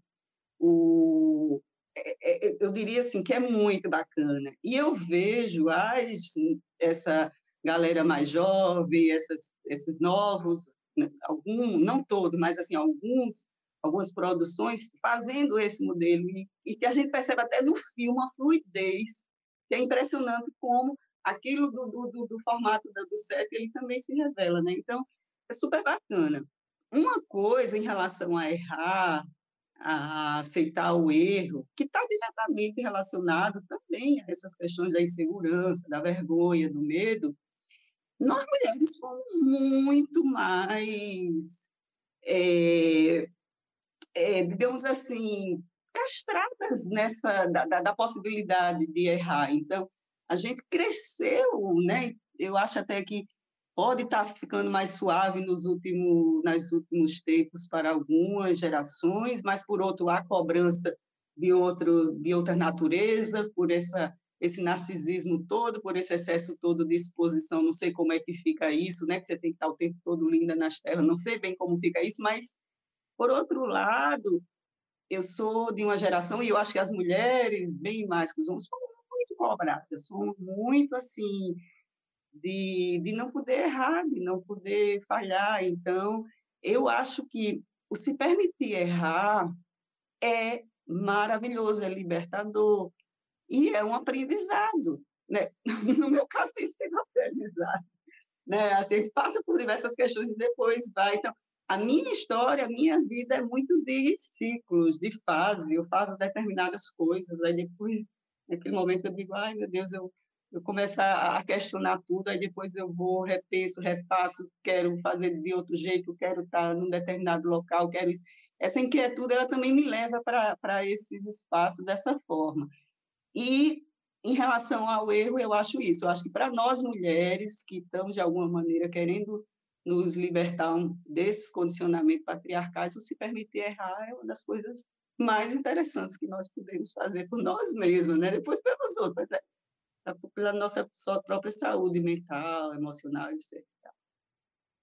o é, é, eu diria assim que é muito bacana. E eu vejo as, essa galera mais jovem essas, esses novos né, algum não todo mas assim alguns algumas produções fazendo esse modelo e, e que a gente percebe até no filme a fluidez que é impressionante como aquilo do, do, do formato do set ele também se revela né então é super bacana. Uma coisa em relação a errar, a aceitar o erro, que está diretamente relacionado também a essas questões da insegurança, da vergonha, do medo, nós mulheres fomos muito mais, é, é, digamos assim, castradas nessa da, da, da, possibilidade de errar. Então, a gente cresceu, né? Eu acho até que pode estar tá ficando mais suave nos últimos, nas últimos tempos para algumas gerações, mas por outro há cobrança de outro de outra natureza, por essa esse narcisismo todo, por esse excesso todo de exposição, não sei como é que fica isso, né? Que você tem que estar o tempo todo linda nas telas, não sei bem como fica isso, mas por outro lado, eu sou de uma geração e eu acho que as mulheres, bem mais que os homens, são muito cobradas, são muito assim, de, de não poder errar, de não poder falhar. Então, eu acho que o se permitir errar é maravilhoso, é libertador e é um aprendizado. Né? <laughs> No meu caso, tem sido um aprendizado. Né? Assim, a gente passa por diversas questões e depois vai. Então, a minha história, a minha vida é muito de ciclos, de fase. Eu faço determinadas coisas, aí depois, naquele momento, eu digo: ai, meu Deus, eu eu começo a questionar tudo, aí depois eu vou, repenso, refaço, quero fazer de outro jeito, quero estar num determinado local, quero isso. Essa inquietude, ela também me leva para esses espaços dessa forma. E, em relação ao erro, eu acho isso. Eu acho que para nós mulheres que estamos, de alguma maneira, querendo nos libertar desses condicionamentos patriarcais, o se permitir errar é uma das coisas mais interessantes que nós podemos fazer por nós mesmos, né? depois pelos outros. Né? pela nossa própria saúde mental, emocional, etc.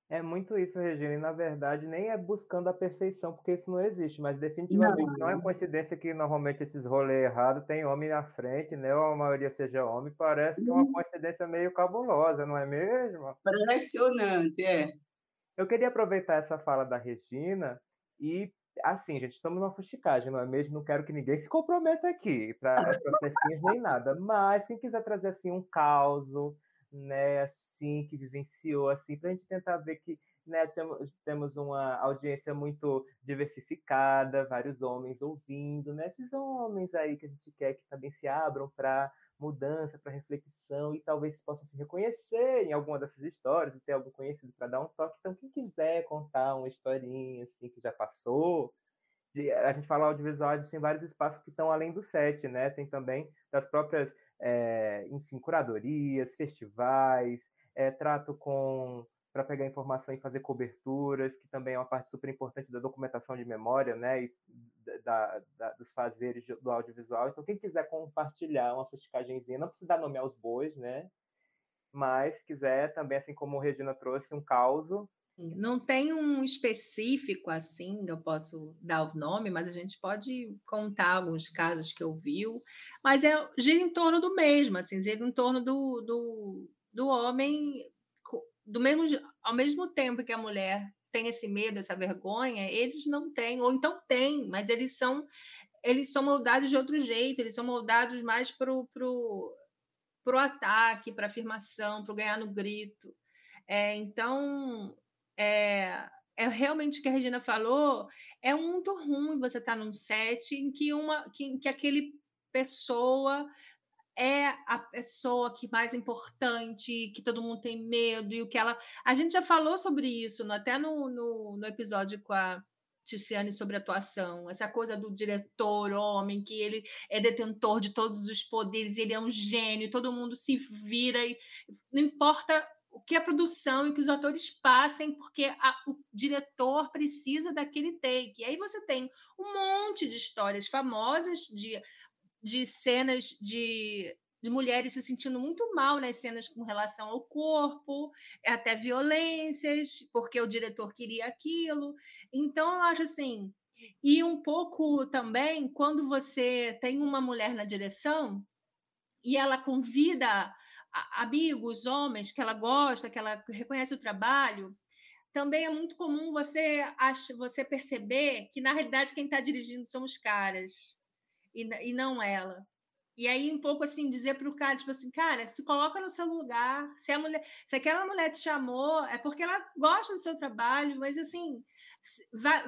É muito isso, Regina, e na verdade nem é buscando a perfeição, porque isso não existe, mas definitivamente não, não é coincidência que normalmente esses rolês errados tem homem na frente, né? Ou a maioria seja homem, parece que é uma uhum. coincidência meio cabulosa, não é mesmo? Impressionante, é. Eu queria aproveitar essa fala da Regina e assim, gente, estamos numa fusticagem, não é mesmo? Não quero que ninguém se comprometa aqui para <laughs> processinhos nem nada. Mas quem quiser trazer assim um caos, né, assim, que vivenciou, assim, para a gente tentar ver que né, temos, temos uma audiência muito diversificada, vários homens ouvindo, né? Esses homens aí que a gente quer que também se abram para mudança, para reflexão e talvez possam se reconhecer em alguma dessas histórias e ter algum conhecido para dar um toque. Então, quem quiser contar uma historinha assim que já passou, a gente fala audiovisual, a gente tem vários espaços que estão além do set, né? Tem também das próprias, é, enfim, curadorias, festivais, é, trato com para pegar informação e fazer coberturas, que também é uma parte super importante da documentação de memória, né, e da, da, dos fazeres do audiovisual. Então, quem quiser compartilhar uma fusticagemzinha, não precisa dar nome aos bois, né, mas quiser também, assim como a Regina trouxe, um caos. Não tem um específico assim, eu posso dar o nome, mas a gente pode contar alguns casos que ouviu, mas é gira em torno do mesmo, assim, gira em torno do, do, do homem do mesmo, ao mesmo tempo que a mulher tem esse medo, essa vergonha, eles não têm, ou então têm, mas eles são eles são moldados de outro jeito, eles são moldados mais para o pro, pro ataque, para afirmação, para ganhar no grito. É, então, é, é realmente o que a Regina falou, é muito ruim você estar tá num set em que uma que, que aquele pessoa é a pessoa que mais importante, que todo mundo tem medo, e o que ela. A gente já falou sobre isso, até no, no, no episódio com a Ticiane sobre atuação, essa coisa do diretor homem, que ele é detentor de todos os poderes, ele é um gênio, todo mundo se vira e não importa o que a produção e que os atores passem, porque a, o diretor precisa daquele take. E aí você tem um monte de histórias famosas de, de cenas de, de mulheres se sentindo muito mal nas cenas com relação ao corpo, até violências, porque o diretor queria aquilo. Então, eu acho assim. E um pouco também, quando você tem uma mulher na direção e ela convida amigos, homens, que ela gosta, que ela reconhece o trabalho, também é muito comum você, você perceber que, na realidade, quem está dirigindo são os caras e, e não ela. E aí, um pouco assim, dizer para o cara, tipo assim, cara, se coloca no seu lugar. Se, a mulher, se aquela mulher te chamou, é porque ela gosta do seu trabalho, mas assim,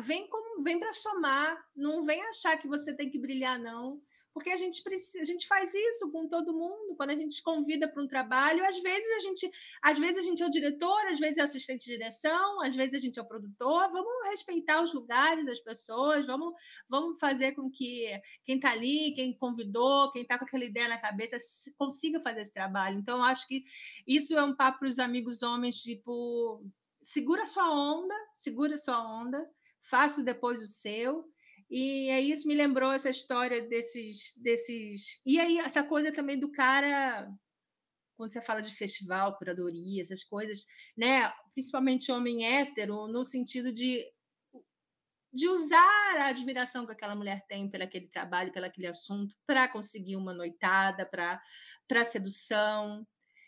vem como vem para somar, não vem achar que você tem que brilhar, não porque a gente precisa, a gente faz isso com todo mundo quando a gente convida para um trabalho. Às vezes a gente, às vezes a gente é o diretor, às vezes é assistente de direção, às vezes a gente é o produtor. Vamos respeitar os lugares das pessoas, vamos, vamos fazer com que quem está ali, quem convidou, quem está com aquela ideia na cabeça consiga fazer esse trabalho. Então acho que isso é um papo para os amigos homens, tipo segura sua onda, segura sua onda, faça depois o seu e aí isso me lembrou essa história desses, desses. E aí, essa coisa também do cara, quando você fala de festival, curadoria, essas coisas, né? Principalmente homem hétero, no sentido de, de usar a admiração que aquela mulher tem pelo aquele trabalho, pelo aquele assunto, para conseguir uma noitada, para sedução.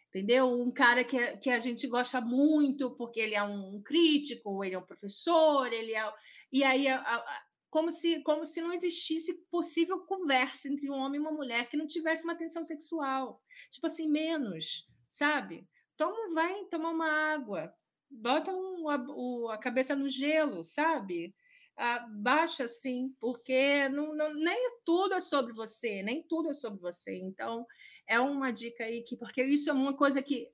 Entendeu? Um cara que, que a gente gosta muito porque ele é um crítico, ele é um professor, ele é. E aí a, a como se, como se não existisse possível conversa entre um homem e uma mulher que não tivesse uma tensão sexual. Tipo assim, menos, sabe? Toma, vai tomar uma água, bota um, a, a, cabeça no gelo, sabe? Ah, baixa assim, porque não, não, nem tudo é sobre você, nem tudo é sobre você. Então, é uma dica aí que, porque isso é uma coisa que,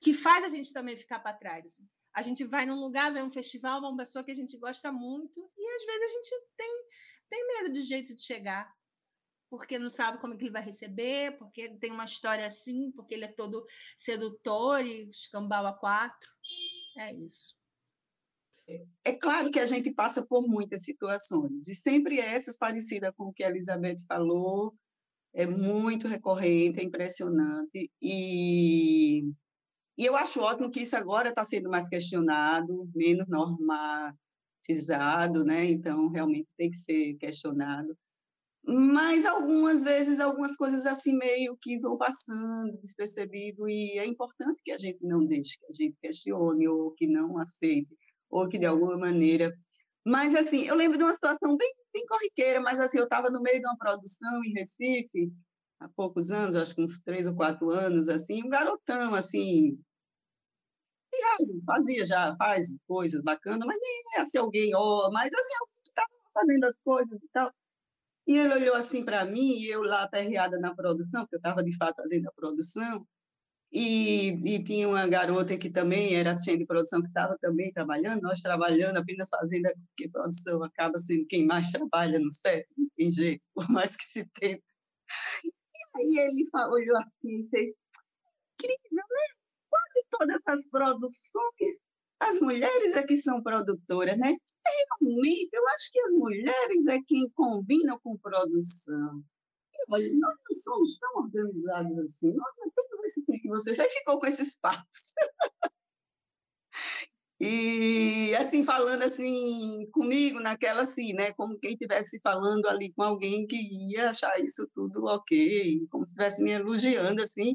que faz a gente também ficar para trás. A gente vai num lugar, vai um festival, uma pessoa que a gente gosta muito, e às vezes a gente tem, tem medo de jeito de chegar, porque não sabe como é que ele vai receber, porque tem uma história assim, porque ele é todo sedutor e escambau a quatro. É isso. É claro que a gente passa por muitas situações, e sempre essas parecidas com o que a Elizabeth falou, é muito recorrente, é impressionante, e e eu acho ótimo que isso agora está sendo mais questionado, menos normatizado, né? Então, realmente tem que ser questionado. Mas algumas vezes, algumas coisas assim meio que vão passando despercebido, e é importante que a gente não deixe, que a gente questione, ou que não aceite, ou que de alguma maneira. Mas, assim, eu lembro de uma situação bem, bem corriqueira, mas, assim, eu estava no meio de uma produção em Recife, há poucos anos, acho que uns três ou quatro anos, assim, um garotão, assim, fazia já, faz coisas bacanas, mas nem ia ser alguém, oh, mas assim, alguém que estava fazendo as coisas e tal. E ele olhou assim para mim, e eu lá aperreada na produção, porque eu estava de fato fazendo a produção, e, e, tinha uma garota que também era assistente de produção, que estava também trabalhando, nós trabalhando, apenas fazendo, porque produção acaba sendo quem mais trabalha no set, não tem jeito, por mais que se tenha. Aí ele olhou assim e fez, incrível, né? quase todas as produções, as mulheres é que são produtoras, né? Realmente, eu acho que as mulheres é quem combinam com produção. Olha, nós não somos tão organizados assim, nós não temos esse que você já ficou com esses papos. <laughs> E assim, falando assim comigo, naquela assim, né? Como quem estivesse falando ali com alguém que ia achar isso tudo ok, como se estivesse me elogiando, assim.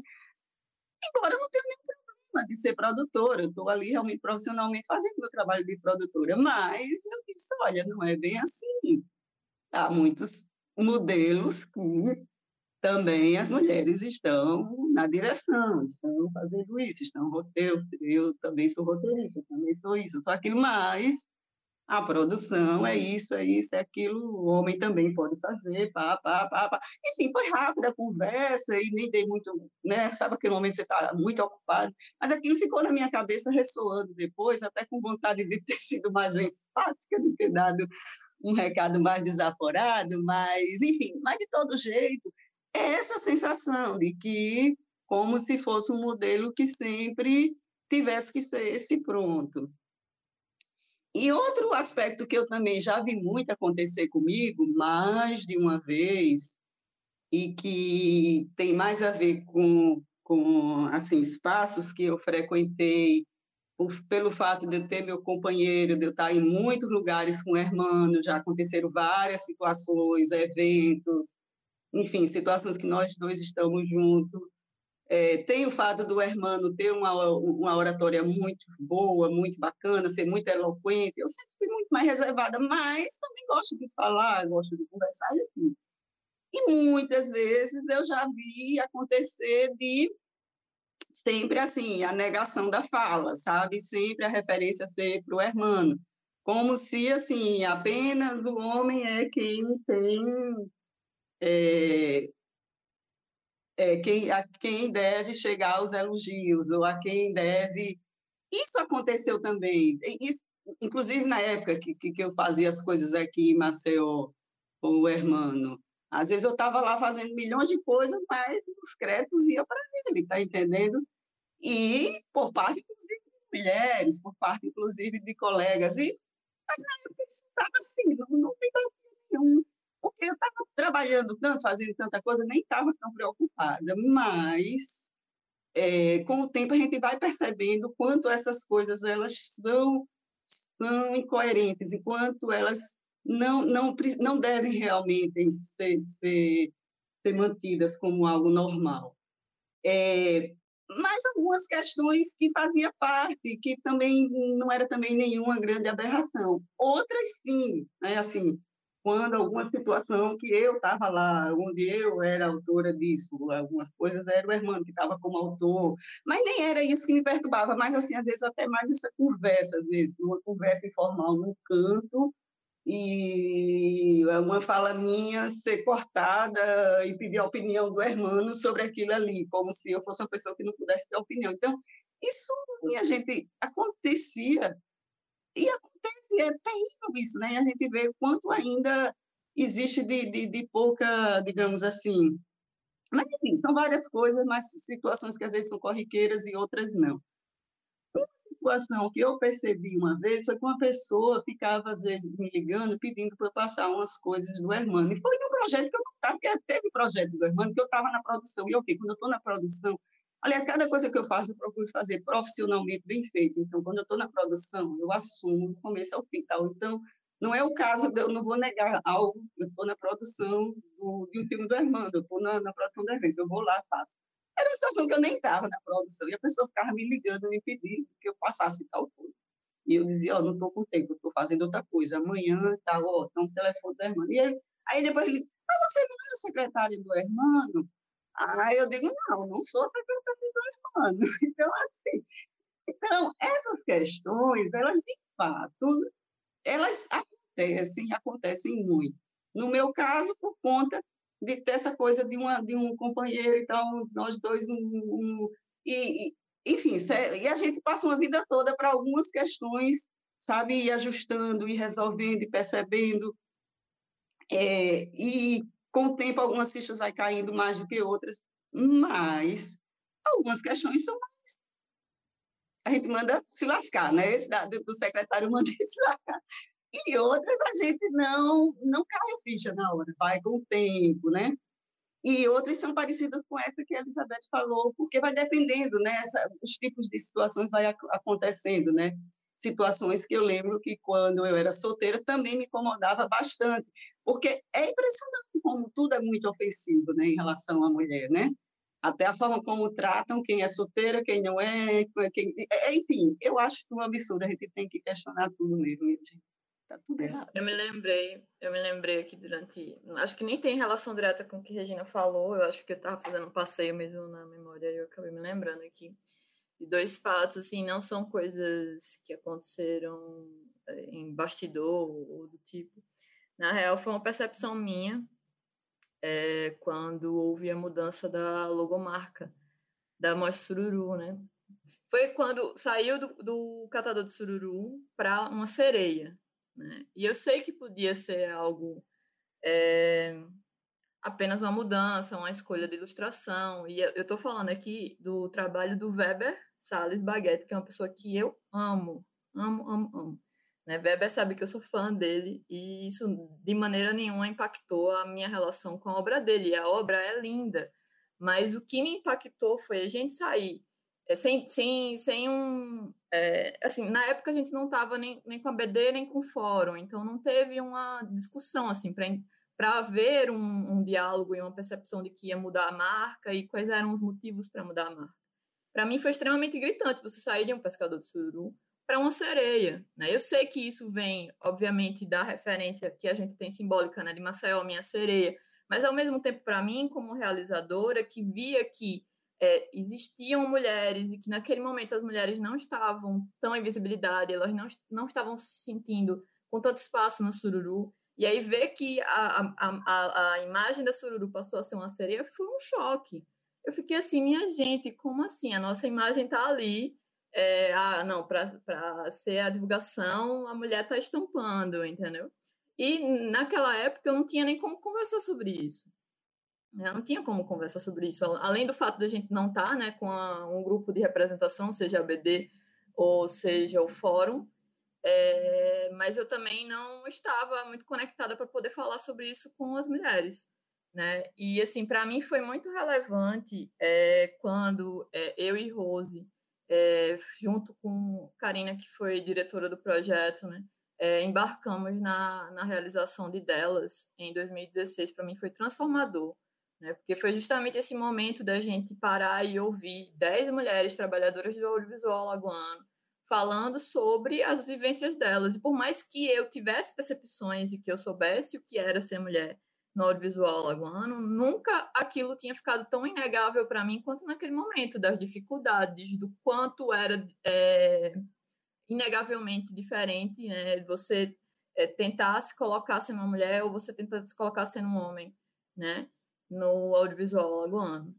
Embora eu não tenha nenhum de ser produtora, eu estou ali realmente profissionalmente fazendo meu trabalho de produtora, mas eu disse, olha, não é bem assim. Há muitos modelos que também as mulheres estão na direção, estão fazendo isso, estão roteiro, eu também sou roteirista, também sou isso, sou aquilo, mas a produção é isso, é isso, é aquilo, o homem também pode fazer, pá, pá, pá, pá. Enfim, foi rápida a conversa e nem dei muito, né? Sabe aquele momento que você está muito ocupado? Mas aquilo ficou na minha cabeça ressoando depois, até com vontade de ter <laughs> sido mais enfática, de ter dado um recado mais desaforado, mas, enfim, mas de todo jeito, é essa sensação de que, como se fosse um modelo que sempre tivesse que ser esse pronto. E outro aspecto que eu também já vi muito acontecer comigo, mais de uma vez, e que tem mais a ver com, com assim, espaços que eu frequentei, por, pelo fato de eu ter meu companheiro, de eu estar em muitos lugares com o irmão, já aconteceram várias situações, eventos, enfim, situações que nós dois estamos juntos. É, tem o fato do Hermano ter uma, uma oratória muito boa, muito bacana, ser muito eloquente. Eu sempre fui muito mais reservada, mas também gosto de falar, gosto de conversar, enfim. E muitas vezes eu já vi acontecer de sempre assim, a negação da fala, sabe? Sempre a referência ser para o Hermano. Como se, assim, apenas o homem é quem tem é, é, quem, a quem deve chegar aos elogios, ou a quem deve. Isso aconteceu também, isso, inclusive na época que, que, eu fazia as coisas aqui em Maceió com o Hermano. Às vezes eu estava lá fazendo milhões de coisas, mas os créditos iam para ele, tá entendendo? E por parte, inclusive, de mulheres, por parte, inclusive, de colegas. E, mas na época estava assim, não, não tem nenhum porque eu estava trabalhando tanto, fazendo tanta coisa, nem estava tão preocupada, mas é, com o tempo a gente vai percebendo quanto essas coisas elas são, são incoerentes, enquanto elas não, não, não devem realmente ser, ser, ser mantidas como algo normal. É, mas algumas questões que fazia parte, que também não era também nenhuma grande aberração. Outras sim, né? assim, quando alguma situação que eu estava lá, onde eu era autora disso, algumas coisas era o irmão que estava como autor, mas nem era isso que me perturbava, mas assim, às vezes até mais essa conversa, às vezes, uma conversa informal num canto, e uma fala minha ser cortada e pedir a opinião do irmão sobre aquilo ali, como se eu fosse uma pessoa que não pudesse ter opinião. Então, isso, minha gente, acontecia e acontece, é terrível isso, né? A gente vê quanto ainda existe de, de, de pouca, digamos assim. Mas, enfim, são várias coisas, mas situações que às vezes são corriqueiras e outras não. Uma situação que eu percebi uma vez foi que uma pessoa ficava, às vezes, me ligando, pedindo para eu passar umas coisas do Hermano. E foi um projeto que eu não estava, porque teve projetos do Hermano que eu estava na produção. E eu vi, quando eu estou na produção, Aliás, cada coisa que eu faço, eu procuro fazer profissionalmente bem feito. Então, quando eu estou na produção, eu assumo do começo ao fim. Tal. Então, não é o caso, de, eu não vou negar algo, eu estou na produção do, de um filme do Armando, eu estou na, na, produção do evento, eu vou lá, faço. Era uma situação que eu nem estava na produção, e a pessoa ficava me ligando, me pedindo que eu passasse tal coisa. E eu dizia, ó, oh, não estou com tempo, estou fazendo outra coisa, amanhã, tal, ó, está um telefone do Armando. E ele, aí depois ele, mas você não é secretária do Hermano? Aí eu digo, não, não sou secretária do Hermano. <laughs> Então, assim, então, essas questões, elas, de fato, elas acontecem, acontecem muito. No meu caso, por conta de ter essa coisa de, uma, de um companheiro e tal, nós dois, um, um e, e, enfim, e a gente passa uma vida toda para algumas questões, sabe, ir ajustando, ir resolvendo, e percebendo, é, e com o tempo, algumas fichas vai caindo mais do que outras, mas algumas questões são mais. A gente manda se lascar, né? Esse da, do secretário manda <laughs> se lascar. E outras a gente não, não cai a ficha na hora, vai com o tempo, né? E outras são parecidas com essa que a Elizabeth falou, porque vai dependendo, né? Essa, os tipos de situações vai acontecendo, né? Situações que eu lembro que quando eu era solteira também me incomodava bastante, porque é impressionante como tudo é muito ofensivo né, em relação à mulher, né? Até a forma como tratam quem é solteira, quem não é, quem... É, é, enfim, eu acho um absurdo, a gente tem que questionar tudo mesmo, gente. Tá tudo errado. Eu me lembrei, eu me lembrei aqui durante. Acho que nem tem relação direta com o que a Regina falou, eu acho que eu estava fazendo um passeio mesmo na memória e eu acabei me lembrando aqui de dois fatos, assim, não são coisas que aconteceram eh, em bastidor ou do tipo. Na real, foi uma percepção minha é, quando houve a mudança da logomarca da Mostra Sururu, né? Foi quando saiu do, do catador de sururu para uma sereia, né? E eu sei que podia ser algo é, apenas uma mudança, uma escolha de ilustração. E eu estou falando aqui do trabalho do Weber Salles Baguette, que é uma pessoa que eu amo, amo, amo, amo. Né? Weber sabe que eu sou fã dele e isso de maneira nenhuma impactou a minha relação com a obra dele. A obra é linda, mas o que me impactou foi a gente sair é, sem, sem, sem um. É, assim, na época a gente não estava nem, nem com a BD nem com o fórum, então não teve uma discussão assim para haver um, um diálogo e uma percepção de que ia mudar a marca e quais eram os motivos para mudar a marca. Para mim foi extremamente gritante você sair de um pescador de sururu para uma sereia. Né? Eu sei que isso vem, obviamente, da referência que a gente tem simbólica né, de Maceió, minha sereia, mas ao mesmo tempo, para mim, como realizadora, que via que é, existiam mulheres e que naquele momento as mulheres não estavam tão em visibilidade, elas não, não estavam se sentindo com tanto espaço no sururu. E aí ver que a, a, a, a imagem da sururu passou a ser uma sereia foi um choque. Eu fiquei assim, minha gente, como assim? A nossa imagem está ali, é, ah, não, para ser a divulgação, a mulher está estampando, entendeu? E naquela época eu não tinha nem como conversar sobre isso. Eu não tinha como conversar sobre isso, além do fato da gente não estar tá, né, com a, um grupo de representação, seja a BD ou seja o fórum, é, mas eu também não estava muito conectada para poder falar sobre isso com as mulheres. Né? E assim, para mim foi muito relevante é, quando é, eu e Rose, é, junto com Karina, que foi diretora do projeto, né, embarcamos na, na realização de delas em 2016. Para mim foi transformador, né, porque foi justamente esse momento da gente parar e ouvir 10 mulheres trabalhadoras do audiovisual lagoano falando sobre as vivências delas. E por mais que eu tivesse percepções e que eu soubesse o que era ser mulher, no audiovisual lagoano, nunca aquilo tinha ficado tão inegável para mim quanto naquele momento, das dificuldades, do quanto era é, inegavelmente diferente né? você é, tentar se colocar sendo uma mulher ou você tentar se colocar sendo um homem, né? No audiovisual lagoano.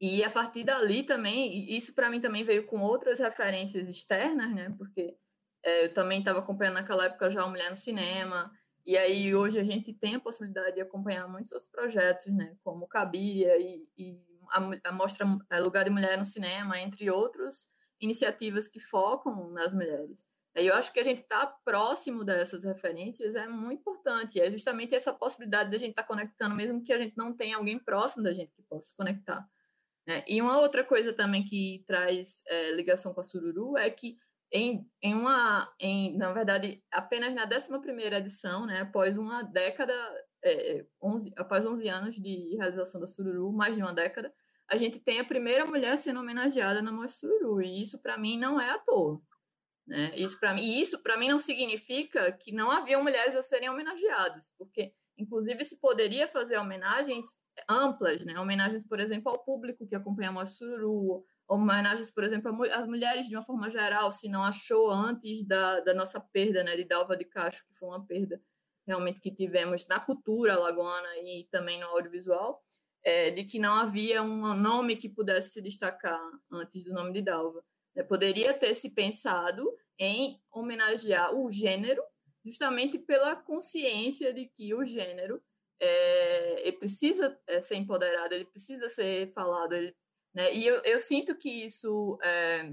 E a partir dali também, isso para mim também veio com outras referências externas, né? Porque é, eu também estava acompanhando naquela época já a Mulher no Cinema, e aí hoje a gente tem a possibilidade de acompanhar muitos outros projetos, né, como Cabiria e, e a, a mostra é, Lugar de Mulher no Cinema, entre outras iniciativas que focam nas mulheres. E eu acho que a gente estar tá próximo dessas referências é muito importante. É justamente essa possibilidade de a gente estar tá conectando, mesmo que a gente não tenha alguém próximo da gente que possa se conectar. Né? E uma outra coisa também que traz é, ligação com a Sururu é que em, em uma, em, na verdade, apenas na 11ª edição, né, após uma década, é, 11, após 11 anos de realização da Sururu, mais de uma década, a gente tem a primeira mulher sendo homenageada na Mostra Sururu, e isso para mim não é à toa. Né? Isso para mim, e isso para mim não significa que não havia mulheres a serem homenageadas, porque inclusive se poderia fazer homenagens amplas, né? Homenagens, por exemplo, ao público que acompanha a Mostra Sururu, homenagens, por exemplo, às mulheres de uma forma geral, se não achou antes da, da nossa perda, né, de Dalva de Castro, que foi uma perda realmente que tivemos na cultura lagoana e também no audiovisual, é, de que não havia um nome que pudesse se destacar antes do nome de Dalva. É, poderia ter se pensado em homenagear o gênero, justamente pela consciência de que o gênero é, ele precisa é, ser empoderado, ele precisa ser falado, ele né? E eu, eu sinto que isso, é,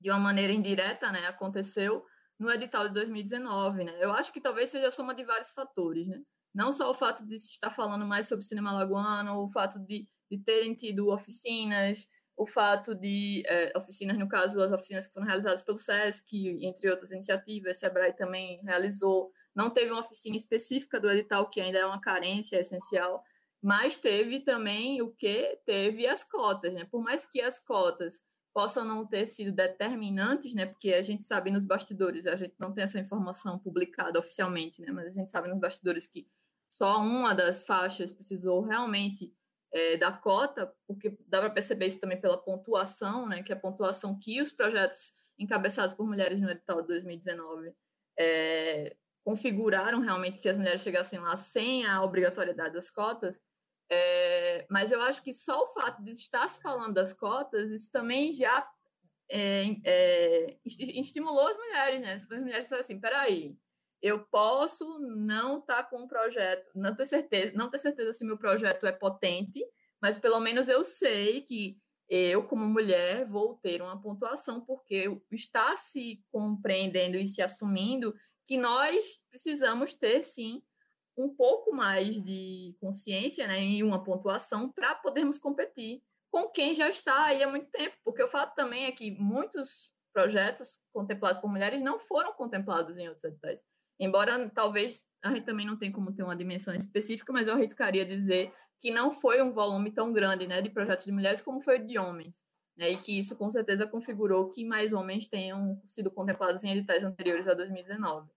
de uma maneira indireta, né, aconteceu no edital de 2019. Né? Eu acho que talvez seja a soma de vários fatores. Né? Não só o fato de se estar falando mais sobre cinema lagoano, o fato de, de terem tido oficinas, o fato de é, oficinas, no caso, as oficinas que foram realizadas pelo SESC, entre outras iniciativas, Sebrae também realizou. Não teve uma oficina específica do edital, que ainda é uma carência essencial, mas teve também o que? Teve as cotas, né? Por mais que as cotas possam não ter sido determinantes, né? Porque a gente sabe nos bastidores, a gente não tem essa informação publicada oficialmente, né? Mas a gente sabe nos bastidores que só uma das faixas precisou realmente é, da cota, porque dá para perceber isso também pela pontuação, né, que a pontuação que os projetos encabeçados por mulheres no edital de 2019 é, configuraram realmente que as mulheres chegassem lá sem a obrigatoriedade das cotas, é, mas eu acho que só o fato de estar se falando das cotas, isso também já é, é, estimulou as mulheres, né? As mulheres disseram assim, peraí, eu posso não estar tá com um projeto, não ter certeza, não ter certeza se meu projeto é potente, mas pelo menos eu sei que eu, como mulher, vou ter uma pontuação, porque está se compreendendo e se assumindo que nós precisamos ter, sim, um pouco mais de consciência né, e uma pontuação para podermos competir com quem já está aí há muito tempo, porque o fato também é que muitos projetos contemplados por mulheres não foram contemplados em outros editais. Embora talvez a gente também não tenha como ter uma dimensão específica, mas eu arriscaria dizer que não foi um volume tão grande né, de projetos de mulheres como foi de homens. Né, e que isso com certeza configurou que mais homens tenham sido contemplados em editais anteriores a 2019.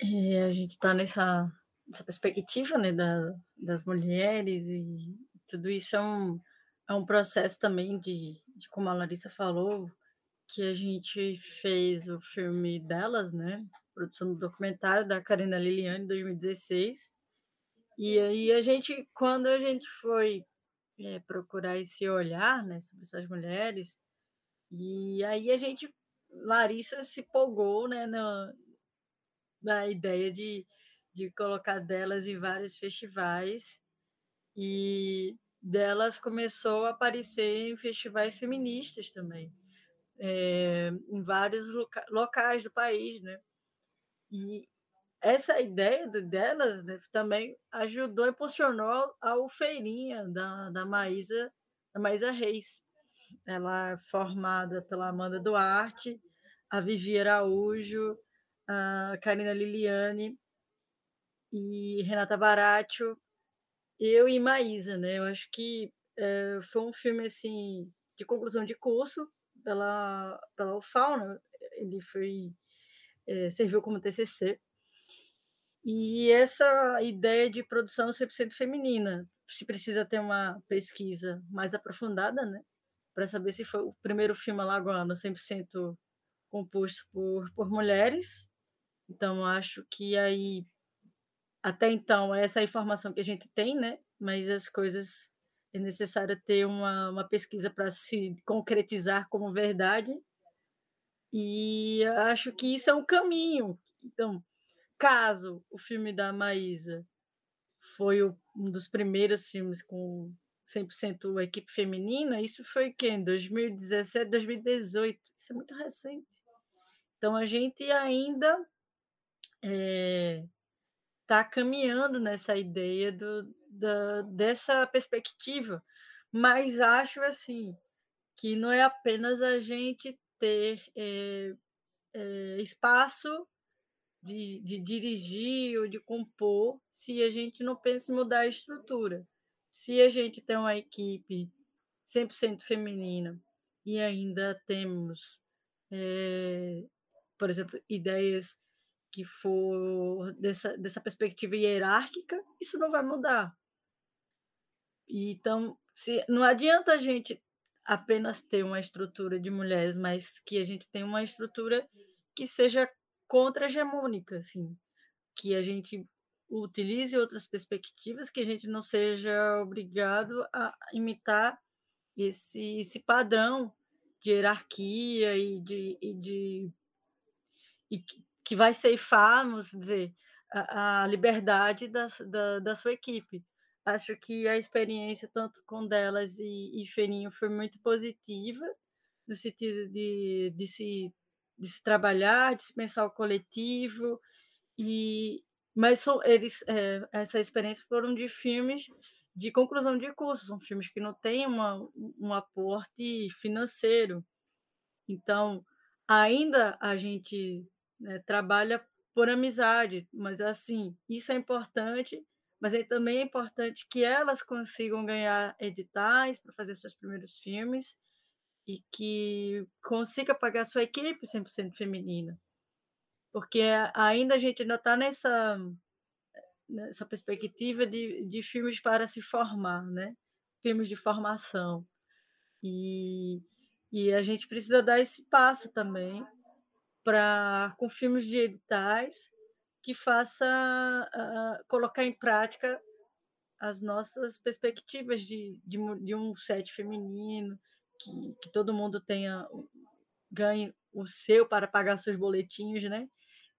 É, a gente está nessa, nessa, perspectiva né, da, das mulheres e tudo isso é um, é um processo também de, de, como a Larissa falou, que a gente fez o filme delas, né? Produção do documentário da Karina Liliane, 2016. E aí a gente, quando a gente foi é, procurar esse olhar, né, sobre essas mulheres, e aí a gente, Larissa se empolgou, né, na, na ideia de, de colocar delas em vários festivais, e delas começou a aparecer em festivais feministas também é, em vários loca locais do país, né? E essa ideia delas né, também ajudou, impulsionou ao Feirinha da, da Maísa, da Maísa Reis. Ela é formada pela Amanda Duarte, a Vivi Araújo, a Karina Liliane e Renata Baratio, eu e Maísa, né? Eu acho que é, foi um filme assim de conclusão de curso, pela, pela UFAL, né? ele foi, é, serviu como TCC. E essa ideia de produção 100% feminina, se precisa ter uma pesquisa mais aprofundada, né? Para saber se foi o primeiro filme alagoano 100% composto por, por mulheres. Então, acho que aí, até então, essa é a informação que a gente tem, né? Mas as coisas é necessário ter uma, uma pesquisa para se concretizar como verdade, e acho que isso é um caminho. Então, caso o filme da Maísa foi o, um dos primeiros filmes com 100% equipe feminina, isso foi quem? 2017, 2018. Isso é muito recente. Então, a gente ainda é, tá caminhando nessa ideia do, da, dessa perspectiva, mas acho assim que não é apenas a gente ter é, é, espaço de, de, dirigir ou de compor se a gente não pensa em mudar a estrutura. Se a gente tem uma equipe 100% feminina e ainda temos, é, por exemplo, ideias que for dessa, dessa perspectiva hierárquica, isso não vai mudar. Então, se, não adianta a gente apenas ter uma estrutura de mulheres, mas que a gente tenha uma estrutura que seja contra-hegemônica, assim, que a gente utilize outras perspectivas, que a gente não seja obrigado a imitar esse, esse padrão de hierarquia e de, e de e que vai ceifar, vamos dizer, a, a liberdade da, da, da sua equipe acho que a experiência, tanto com delas e, e Ferinho, foi muito positiva, no sentido de, de, se, de se trabalhar, de se pensar o coletivo, e, mas são, eles, é, essa experiência foram de filmes de conclusão de curso, são filmes que não têm uma, um aporte financeiro. Então, ainda a gente né, trabalha por amizade, mas assim, isso é importante mas aí também é importante que elas consigam ganhar editais para fazer seus primeiros filmes e que consiga pagar sua equipe 100% feminina. Porque ainda a gente ainda está nessa, nessa perspectiva de, de filmes para se formar, né? filmes de formação. E, e a gente precisa dar esse passo também para com filmes de editais que faça uh, colocar em prática as nossas perspectivas de, de, de um set feminino, que, que todo mundo tenha ganhe o seu para pagar seus boletinhos, né?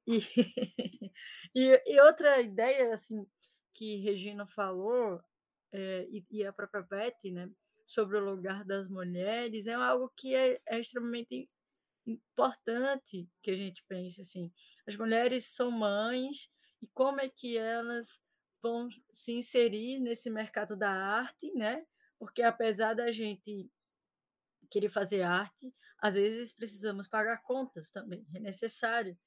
E, <laughs> e, e, outra ideia assim que Regina falou é, e, e, a própria Betty, né, sobre o lugar das mulheres é algo que é, é extremamente importante que a gente pense assim. As mulheres são mães e como é que elas vão se inserir nesse mercado da arte, né? Porque apesar da gente querer fazer arte, às vezes precisamos pagar contas também, é necessário.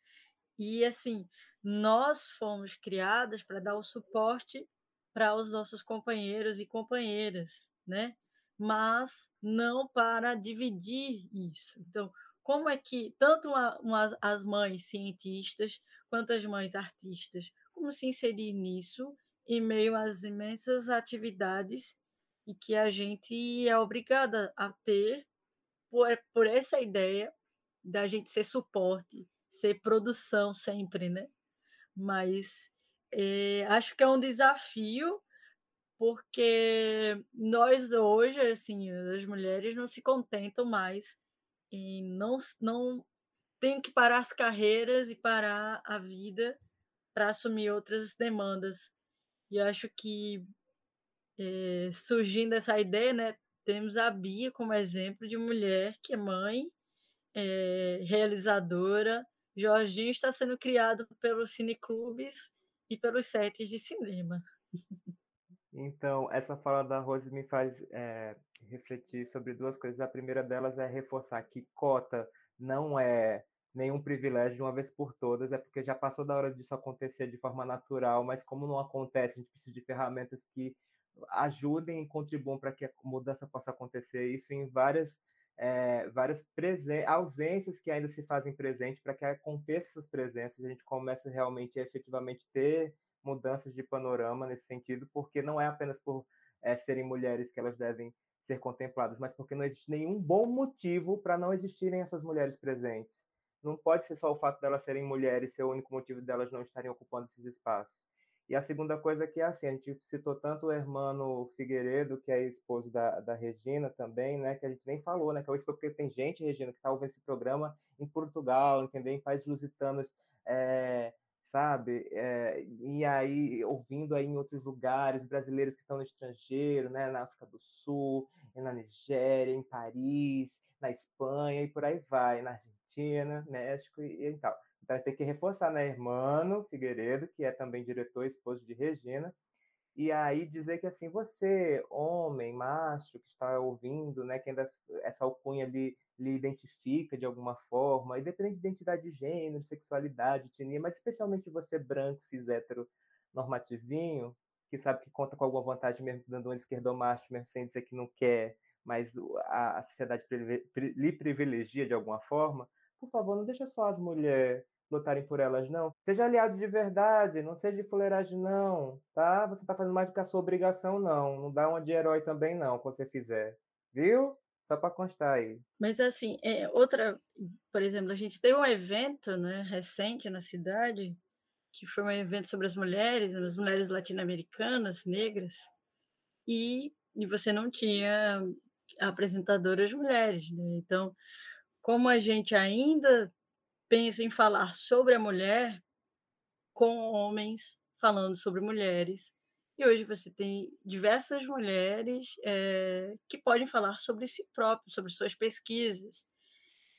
E assim, nós fomos criadas para dar o suporte para os nossos companheiros e companheiras, né? Mas não para dividir isso. Então, como é que tanto uma, uma, as mães cientistas quanto as mães artistas, como se inserir nisso em meio às imensas atividades e que a gente é obrigada a ter por, por essa ideia da gente ser suporte, ser produção sempre, né? Mas é, acho que é um desafio porque nós hoje, assim, as mulheres não se contentam mais e não não tem que parar as carreiras e parar a vida para assumir outras demandas. E acho que é, surgindo essa ideia, né, temos a Bia como exemplo de mulher que é mãe, é, realizadora. Jorginho está sendo criado pelos cineclubes e pelos sets de cinema. <laughs> Então, essa fala da Rose me faz é, refletir sobre duas coisas. A primeira delas é reforçar que cota não é nenhum privilégio de uma vez por todas, é porque já passou da hora disso acontecer de forma natural, mas como não acontece, a gente precisa de ferramentas que ajudem e contribuam para que a mudança possa acontecer. Isso em várias, é, várias ausências que ainda se fazem presente para que aconteça essas presenças, a gente comece realmente efetivamente ter mudanças de panorama nesse sentido, porque não é apenas por é, serem mulheres que elas devem ser contempladas, mas porque não existe nenhum bom motivo para não existirem essas mulheres presentes. Não pode ser só o fato delas serem mulheres ser o único motivo delas não estarem ocupando esses espaços. E a segunda coisa que é assim, a gente citou tanto o Hermano Figueiredo, que é esposo da, da Regina também, né, que a gente nem falou, né, que é o esposo, porque tem gente, Regina, que está ouvindo esse programa em Portugal, entendeu? em países lusitanos, é, sabe? É, e aí, ouvindo aí em outros lugares, brasileiros que estão no estrangeiro, né, na África do Sul, na Nigéria, em Paris, na Espanha e por aí vai, na Argentina, México e, e tal. Então, a gente tem que reforçar, né? Hermano Figueiredo, que é também diretor e esposo de Regina, e aí dizer que, assim, você, homem, macho, que está ouvindo, né, que ainda essa alcunha lhe, lhe identifica de alguma forma, independente de identidade de gênero, sexualidade, etnia, mas especialmente você branco, cis, hétero, normativinho, que sabe que conta com alguma vantagem mesmo dando um esquerdomacho, mesmo sem dizer que não quer, mas a, a sociedade lhe privilegia de alguma forma, por favor, não deixa só as mulheres lutarem por elas, não. Seja aliado de verdade, não seja de fuleiragem, não, tá? Você tá fazendo mais do que a sua obrigação, não. Não dá uma de herói também, não, quando você fizer. Viu? Só para constar aí. Mas, assim, é, outra... Por exemplo, a gente teve um evento né, recente na cidade, que foi um evento sobre as mulheres, as mulheres latino-americanas, negras, e, e você não tinha apresentadoras mulheres, né? Então, como a gente ainda pensa em falar sobre a mulher com homens falando sobre mulheres. E hoje você tem diversas mulheres é, que podem falar sobre si próprias, sobre suas pesquisas.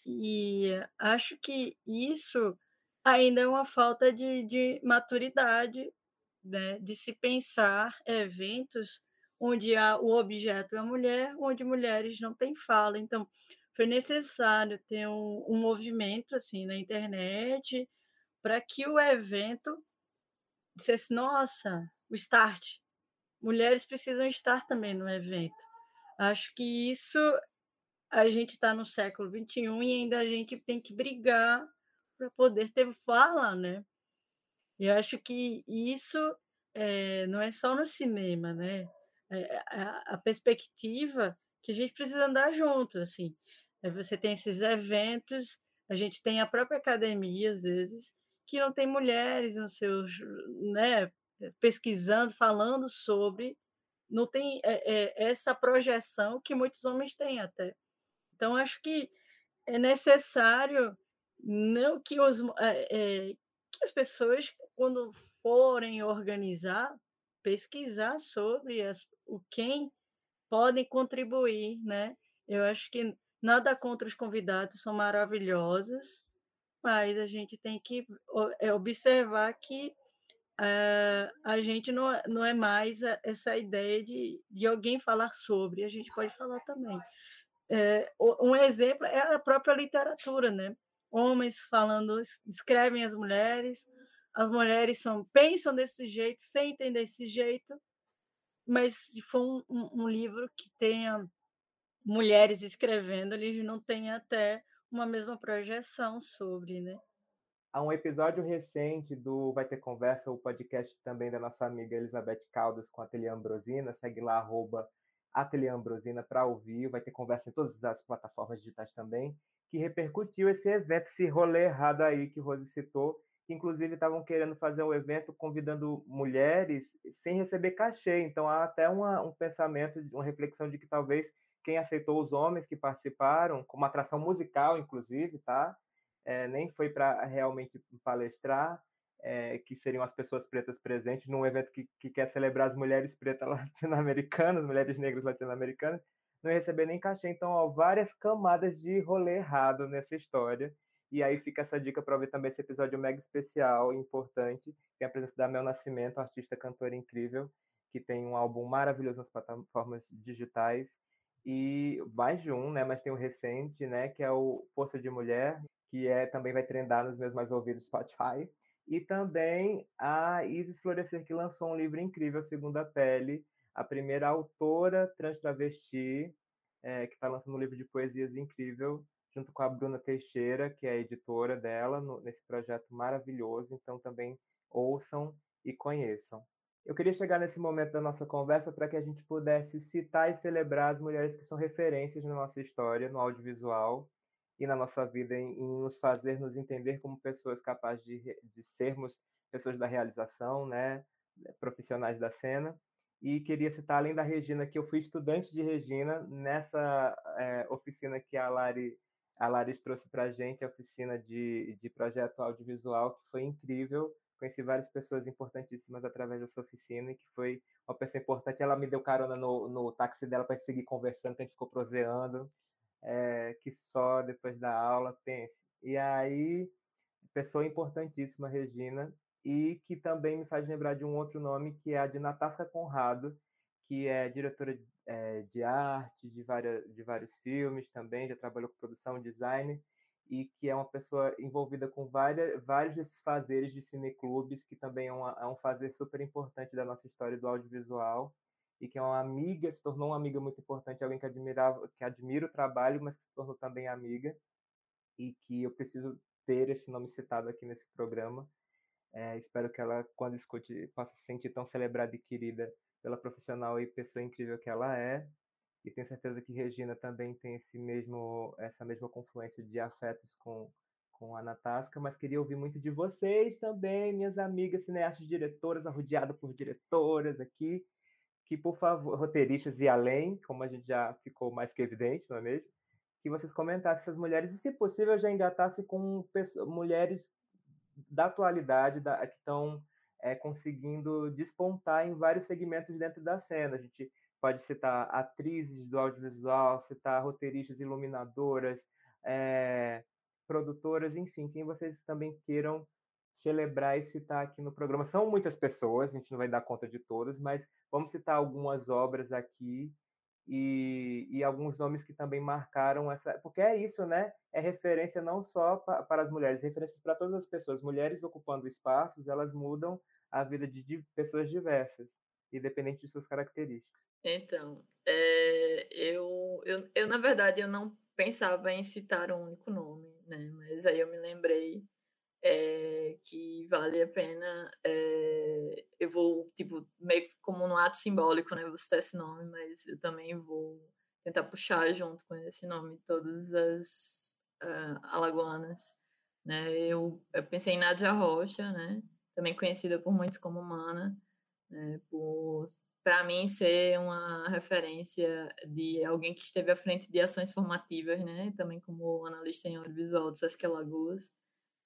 E acho que isso ainda é uma falta de, de maturidade, né? de se pensar eventos onde há, o objeto é a mulher, onde mulheres não têm fala. Então, foi necessário ter um, um movimento assim na internet para que o evento dissesse, nossa, o start, mulheres precisam estar também no evento. Acho que isso a gente está no século XXI e ainda a gente tem que brigar para poder ter fala, né? E acho que isso é, não é só no cinema, né? é, a, a, perspectiva que a gente precisa andar junto, assim. Você tem esses eventos, a gente tem a própria academia, às vezes, que não tem mulheres nos seus, né, pesquisando, falando sobre, não tem é, é, essa projeção que muitos homens têm até. Então, acho que é necessário não que, os, é, que as pessoas, quando forem organizar, pesquisar sobre as, o quem podem contribuir, né? Eu acho que nada contra os convidados, são maravilhosos, mas a gente tem que é, observar que uh, a gente não, é, não é mais essa ideia de, de alguém falar sobre, a gente pode falar também. É, um exemplo é a própria literatura, né? Homens falando, escrevem as mulheres, as mulheres são, pensam desse jeito, sentem desse jeito, mas se for um, um, um livro que tenha mulheres escrevendo, eles não têm até uma mesma projeção sobre, né? Há um episódio recente do Vai Ter Conversa, o podcast também da nossa amiga Elizabeth Caldas com a Ateliê Ambrosina. Segue lá, arroba Ateliê Ambrosina para ouvir. Vai ter conversa em todas as plataformas digitais também, que repercutiu esse evento, esse rolê errado aí que Rose citou, que inclusive estavam querendo fazer um evento convidando mulheres sem receber cachê. Então há até uma, um pensamento, uma reflexão de que talvez quem aceitou os homens que participaram, com uma atração musical, inclusive, tá? É, nem foi para realmente palestrar, é, que seriam as pessoas pretas presentes num evento que, que quer celebrar as mulheres pretas <laughs> latino-americanas, mulheres negras latino-americanas, não receber nem cachê. Então, há várias camadas de rolê errado nessa história. E aí fica essa dica para ver também esse episódio mega especial, importante. Tem a presença da Mel Nascimento, artista cantora incrível, que tem um álbum maravilhoso nas plataformas digitais e mais de um, né? Mas tem o um recente, né? Que é o Força de Mulher, que é também vai trendar nos meus mais ouvidos Spotify. E também a Isis Florescer, que lançou um livro incrível, Segunda Pele, a primeira autora trans travesti, é, que está lançando um livro de poesias incrível, junto com a Bruna Teixeira, que é a editora dela, no, nesse projeto maravilhoso. Então também ouçam e conheçam. Eu queria chegar nesse momento da nossa conversa para que a gente pudesse citar e celebrar as mulheres que são referências na nossa história, no audiovisual e na nossa vida, em, em nos fazer nos entender como pessoas capazes de, de sermos pessoas da realização, né, profissionais da cena. E queria citar, além da Regina, que eu fui estudante de Regina nessa é, oficina que a Lari, a Lari trouxe para a gente, a oficina de, de projeto audiovisual, que foi incrível, conheci várias pessoas importantíssimas através dessa oficina, que foi uma pessoa importante. Ela me deu carona no, no táxi dela para seguir conversando, que a gente ficou proseando, é, que só depois da aula, pense. E aí, pessoa importantíssima, Regina, e que também me faz lembrar de um outro nome, que é a de Natasca Conrado, que é diretora é, de arte de, várias, de vários filmes também, já trabalhou com produção design, e que é uma pessoa envolvida com várias, vários desses fazeres de cineclubes, que também é, uma, é um fazer super importante da nossa história do audiovisual, e que é uma amiga, se tornou uma amiga muito importante, alguém que admirava, que admira o trabalho, mas que se tornou também amiga, e que eu preciso ter esse nome citado aqui nesse programa. É, espero que ela, quando escute, possa se sentir tão celebrada e querida pela profissional e pessoa incrível que ela é e tenho certeza que Regina também tem esse mesmo, essa mesma confluência de afetos com, com a Natasca, mas queria ouvir muito de vocês também, minhas amigas cineastas diretoras, arrodeada por diretoras aqui, que, por favor, roteiristas e além, como a gente já ficou mais que evidente, não é mesmo? Que vocês comentassem essas mulheres e, se possível, já engatasse com pessoas, mulheres da atualidade da, que estão é, conseguindo despontar em vários segmentos dentro da cena. A gente pode citar atrizes do audiovisual, citar roteiristas, iluminadoras, é, produtoras, enfim, quem vocês também queiram celebrar e citar aqui no programa. São muitas pessoas, a gente não vai dar conta de todas, mas vamos citar algumas obras aqui e, e alguns nomes que também marcaram essa. Porque é isso, né? É referência não só pa, para as mulheres, é referência para todas as pessoas. Mulheres ocupando espaços, elas mudam a vida de, de pessoas diversas, independente de suas características. Então, é, eu, eu, eu, na verdade, eu não pensava em citar um único nome, né? Mas aí eu me lembrei é, que vale a pena. É, eu vou, tipo, meio como um ato simbólico, né? Vou citar esse nome, mas eu também vou tentar puxar junto com esse nome todas as uh, alagoanas. Né? Eu, eu pensei em Nádia Rocha, né? também conhecida por muitos como Mana, né? por para mim ser uma referência de alguém que esteve à frente de ações formativas, né, também como analista em audiovisual do Sesc Alagoas,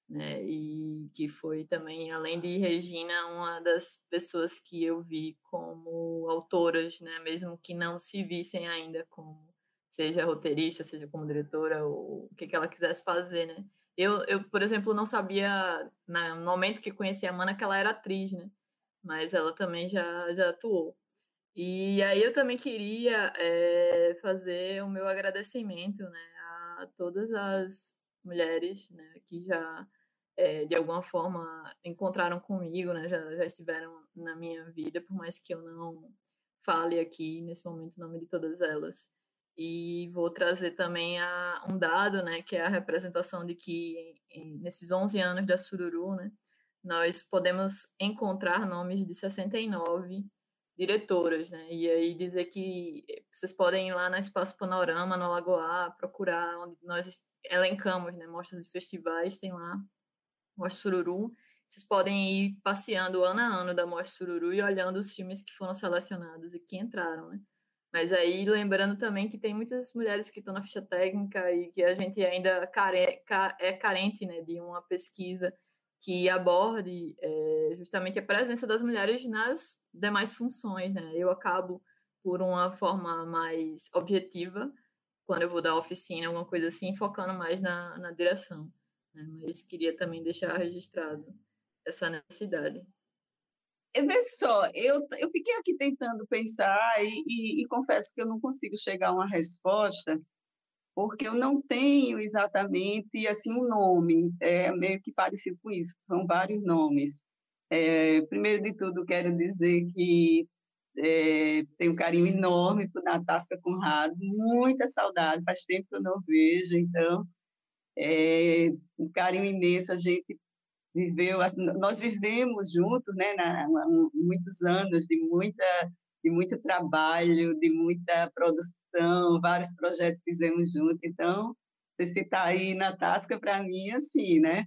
né, e que foi também, além de Regina, uma das pessoas que eu vi como autoras, né, mesmo que não se vissem ainda como, seja roteirista, seja como diretora, ou o que, que ela quisesse fazer, né. Eu, eu, por exemplo, não sabia, no momento que conheci a Mana, que ela era atriz, né, mas ela também já, já atuou. E aí eu também queria é, fazer o meu agradecimento né, a todas as mulheres né, que já, é, de alguma forma, encontraram comigo, né, já, já estiveram na minha vida, por mais que eu não fale aqui nesse momento o nome de todas elas. E vou trazer também a, um dado, né, que é a representação de que em, nesses 11 anos da Sururu, né, nós podemos encontrar nomes de 69 diretoras, né? E aí dizer que vocês podem ir lá no Espaço Panorama, no Lagoa, procurar onde nós elencamos, né? Mostras e festivais, tem lá Mostra Sururu. Vocês podem ir passeando ano a ano da Mostra Sururu e olhando os filmes que foram selecionados e que entraram, né? Mas aí lembrando também que tem muitas mulheres que estão na ficha técnica e que a gente ainda care, é carente né, de uma pesquisa que aborde é, justamente a presença das mulheres nas demais funções, né? Eu acabo por uma forma mais objetiva, quando eu vou dar oficina, alguma coisa assim, focando mais na, na direção. Né? Mas queria também deixar registrado essa necessidade. Vê só, eu, eu fiquei aqui tentando pensar e, e, e confesso que eu não consigo chegar a uma resposta, porque eu não tenho exatamente assim um nome, é meio que parecido com isso, são vários nomes. É, primeiro de tudo, quero dizer que é, tenho um carinho enorme por Natasca Conrado, muita saudade, faz tempo que eu não vejo, então, é, um carinho imenso, a gente viveu, nós vivemos juntos, né, na, muitos anos de muita de muito trabalho, de muita produção, vários projetos fizemos juntos. Então, você citar aí na Tasca, para mim, assim, né?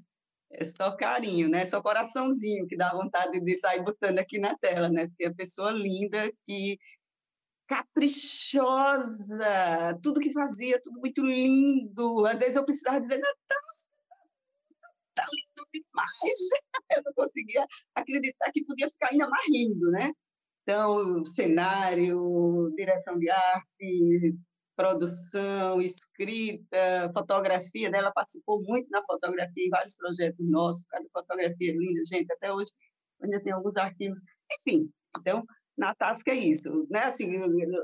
É só carinho, né? Só coraçãozinho que dá vontade de sair botando aqui na tela, né? Porque é pessoa linda e caprichosa, tudo que fazia, tudo muito lindo. Às vezes eu precisava dizer, Natasca, tá lindo demais. <laughs> Eu não conseguia acreditar que podia ficar ainda mais lindo, né? Então, cenário, direção de arte, produção, escrita, fotografia, né? ela participou muito na fotografia em vários projetos nossos, cada fotografia linda, gente, até hoje ainda tem alguns arquivos, enfim, então, Natasca é isso, né, assim,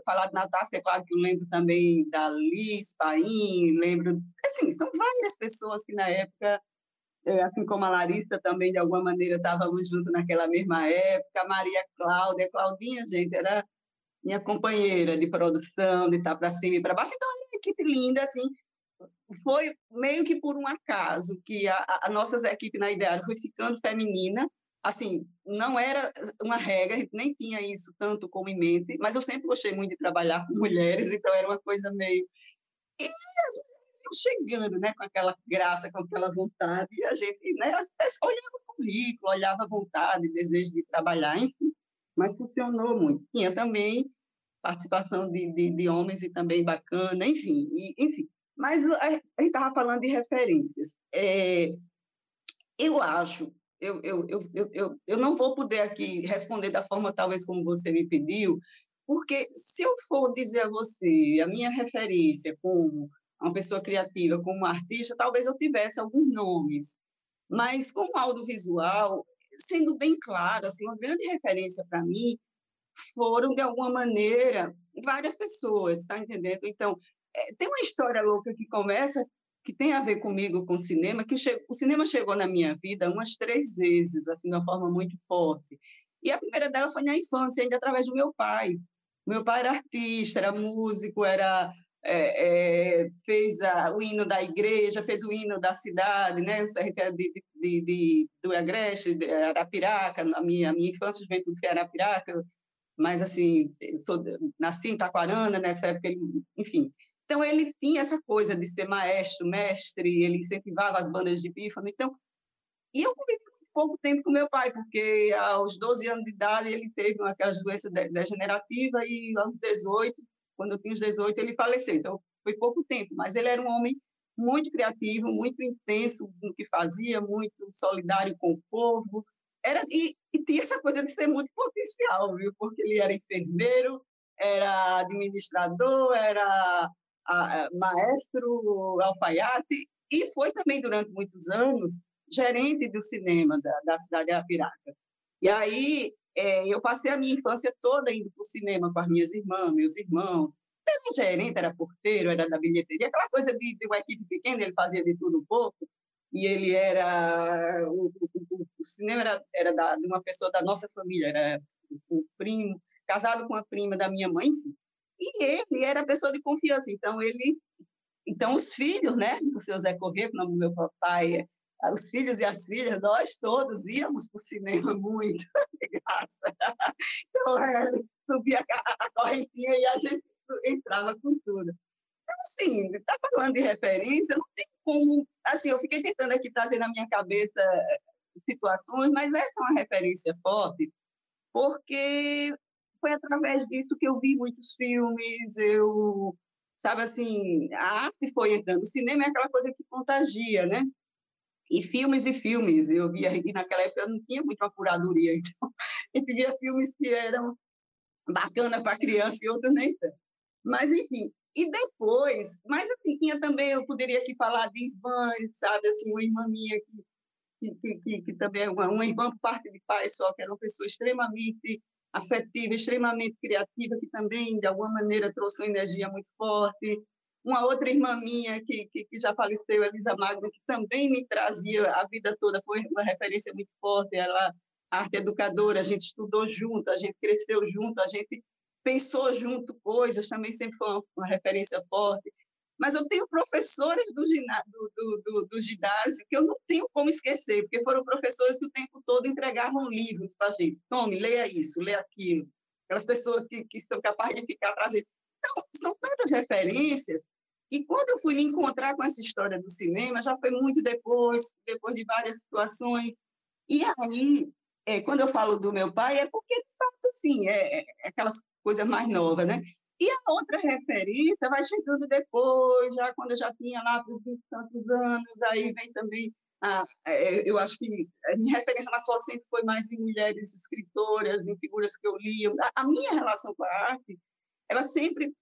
falar de Natasca, é claro que eu lembro também da Liz Paim, lembro, assim, são várias pessoas que na época é, assim como a Larissa também, de alguma maneira, estávamos juntos naquela mesma época, a Maria Cláudia, Claudinha, gente, era minha companheira de produção, de estar para cima e para baixo, então era uma equipe linda, assim, foi meio que por um acaso que a, a nossa equipe na Ideário foi ficando feminina, assim, não era uma regra, nem tinha isso tanto como em mente, mas eu sempre gostei muito de trabalhar com mulheres, então era uma coisa meio... E as iam chegando, né, com aquela graça, com aquela vontade, e a gente, né, olhava o currículo, olhava a vontade, desejo de trabalhar, enfim, mas funcionou muito. Tinha também participação de, de, de homens e também bacana, enfim, e, enfim. Mas a, gente estava falando de referências. É, eu acho, eu, eu, eu, eu, eu não vou poder aqui responder da forma talvez como você me pediu, porque se eu for dizer a você a minha referência como uma pessoa criativa, como artista, talvez eu tivesse alguns nomes. Mas como audiovisual, sendo bem claro, assim, uma grande referência para mim foram, de alguma maneira, várias pessoas, tá entendendo? Então, é, tem uma história louca que começa, que tem a ver comigo, com o cinema, que o cinema chegou na minha vida umas três vezes, assim, de uma forma muito forte. E a primeira dela foi na infância, ainda através do meu pai. Meu pai era artista, era músico, era é, é, fez a, o hino da igreja, fez o hino da cidade, né? É de, de, de, do Agreste, de Arapiraca, a minha, a minha infância juventude foi Arapiraca, mas assim, sou, nasci em Taquarana, nessa época, ele, enfim. Então, ele tinha essa coisa de ser maestro, mestre, ele incentivava as bandas de pífano. Então, e eu convivi pouco tempo com meu pai, porque aos 12 anos de idade ele teve aquelas doenças degenerativas e aos 18 quando eu tinha os 18, ele faleceu. Então, foi pouco tempo, mas ele era um homem muito criativo, muito intenso no que fazia, muito solidário com o povo. Era, e, e tinha essa coisa de ser muito potencial, viu? Porque ele era enfermeiro, era administrador, era a, a, maestro, alfaiate, e foi também, durante muitos anos, gerente do cinema da, da cidade de Apiraca. E aí é, eu passei a minha infância toda indo para o cinema com as minhas irmãs, meus irmãos. Era gerente, era porteiro, era da bilheteria, aquela coisa de, de uma equipe pequena, ele fazia de tudo um pouco. E ele era. O, o, o cinema era, era da, de uma pessoa da nossa família, era um primo, casado com a prima da minha mãe. E ele era pessoa de confiança. Então, ele. Então, os filhos, né? O seu Zé Corrêa, o nome do meu papai os filhos e as filhas, nós todos íamos para o cinema muito, <laughs> graça. Então, é, subia a, a correntinha e a gente entrava com tudo. Então, assim, está falando de referência, não tem como. Assim, eu fiquei tentando aqui trazer na minha cabeça eh, situações, mas essa é uma referência forte, porque foi através disso que eu vi muitos filmes, eu. Sabe assim, a arte foi entrando. O cinema é aquela coisa que contagia, né? E filmes e filmes. Eu via, e naquela época eu não tinha muita curadoria, <laughs> então a gente via filmes que eram bacana para criança e outros nem tanto. Mas, enfim, e depois, mas assim, tinha também, eu poderia aqui falar de irmãs, sabe, assim, uma irmã minha que, que, que, que também é uma, uma irmã por parte de pai só, que era uma pessoa extremamente afetiva, extremamente criativa, que também, de alguma maneira, trouxe uma energia muito forte uma outra irmã minha que, que, que, já faleceu, Elisa Magno, que também me trazia a vida toda, foi uma referência muito forte, ela arte educadora, a gente estudou junto, a gente cresceu junto, a gente pensou junto coisas, também sempre foi uma, uma referência forte. Mas eu tenho professores do, do, do, do, ginásio que eu não tenho como esquecer, porque foram professores que o tempo todo entregavam livros para a gente. Tome, leia isso, leia aquilo. Aquelas pessoas que, que são capazes de ficar trazendo. Então, são tantas referências e quando eu fui me encontrar com essa história do cinema, já foi muito depois, depois de várias situações. E aí, é, quando eu falo do meu pai, é porque, de fato, assim, é, é aquelas coisas mais novas, né? E a outra referência vai chegando depois, já quando eu já tinha lá por 20 tantos anos, aí vem também, a, é, eu acho que a minha referência mais forte sempre foi mais em mulheres escritoras, em figuras que eu li. A, a minha relação com a arte, ela sempre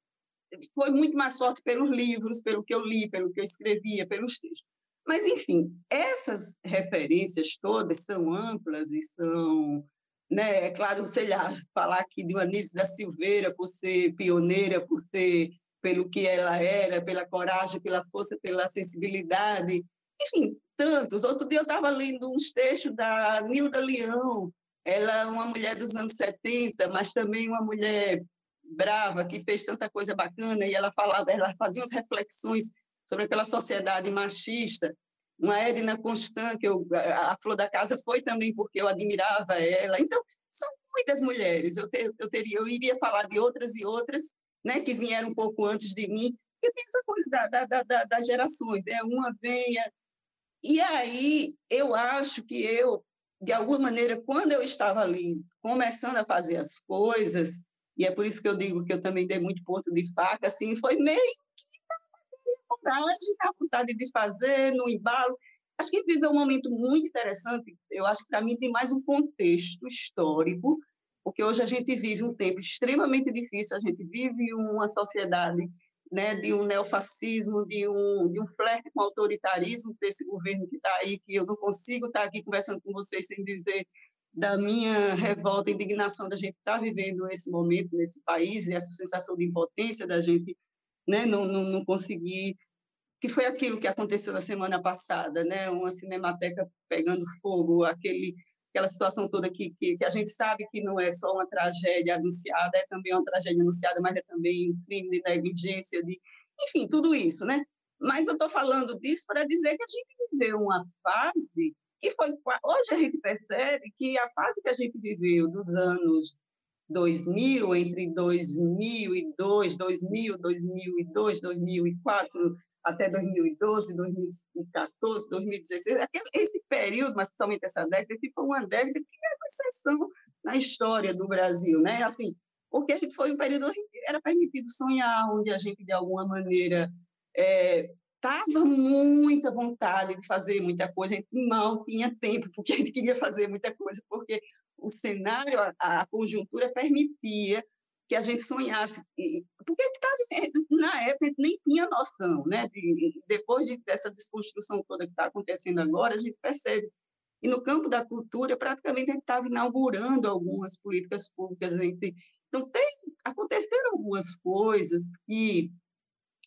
foi muito mais forte pelos livros, pelo que eu li, pelo que eu escrevia, pelos textos. Mas, enfim, essas referências todas são amplas e são, né, é claro, sei lá, falar aqui de Anísio da Silveira por ser pioneira, por ser pelo que ela era, pela coragem, pela força, pela sensibilidade, enfim, tantos. Outro dia eu estava lendo uns textos da Nilda Leão, ela é uma mulher dos anos 70, mas também uma mulher brava, que fez tanta coisa bacana, e ela falava, ela fazia umas reflexões sobre aquela sociedade machista. Uma Edna Constant, que eu, a Flor da Casa foi também porque eu admirava ela. Então, são muitas mulheres. Eu, ter, eu, teria, eu iria falar de outras e outras, né, que vieram um pouco antes de mim, e tem essa coisa da, da, da, das gerações, né? uma venha. E aí, eu acho que eu, de alguma maneira, quando eu estava ali começando a fazer as coisas, e é por isso que eu digo que eu também dei muito ponto de faca, assim, foi meio que na vontade, na vontade de fazer, no embalo. Acho que viveu um momento muito interessante, eu acho que para mim tem mais um contexto histórico, porque hoje a gente vive um tempo extremamente difícil, a gente vive uma sociedade né, de um neofascismo, de um, de um flerte com autoritarismo desse governo que está aí, que eu não consigo estar tá aqui conversando com vocês sem dizer da minha revolta, indignação da gente estar tá vivendo esse momento nesse país e essa sensação de impotência da gente né, não, não, não conseguir que foi aquilo que aconteceu na semana passada, né? Uma cinemateca pegando fogo, aquele aquela situação toda que, que, que, a gente sabe que não é só uma tragédia anunciada, é também uma tragédia anunciada, mas é também um crime de negligência, de enfim, tudo isso, né? Mas eu estou falando disso para dizer que a gente viveu uma fase que foi. Hoje a gente percebe que a fase que a gente viveu dos anos 2000, entre 2002, 2000, 2002, 2004, até 2012, 2014, 2016, esse período, mas principalmente essa década, que foi uma década que é uma exceção na história do Brasil, né? Assim, porque foi um período onde era permitido sonhar, onde a gente, de alguma maneira, estava é, muita vontade de fazer muita coisa, a gente mal tinha tempo, porque a gente queria fazer muita coisa, porque o cenário, a, a conjuntura permitia que a gente sonhasse. Porque na época a gente nem tinha noção, né? De, depois de, dessa desconstrução toda que está acontecendo agora, a gente percebe. E no campo da cultura, praticamente a gente estava inaugurando algumas políticas públicas. A gente, então, tem, aconteceram algumas coisas que,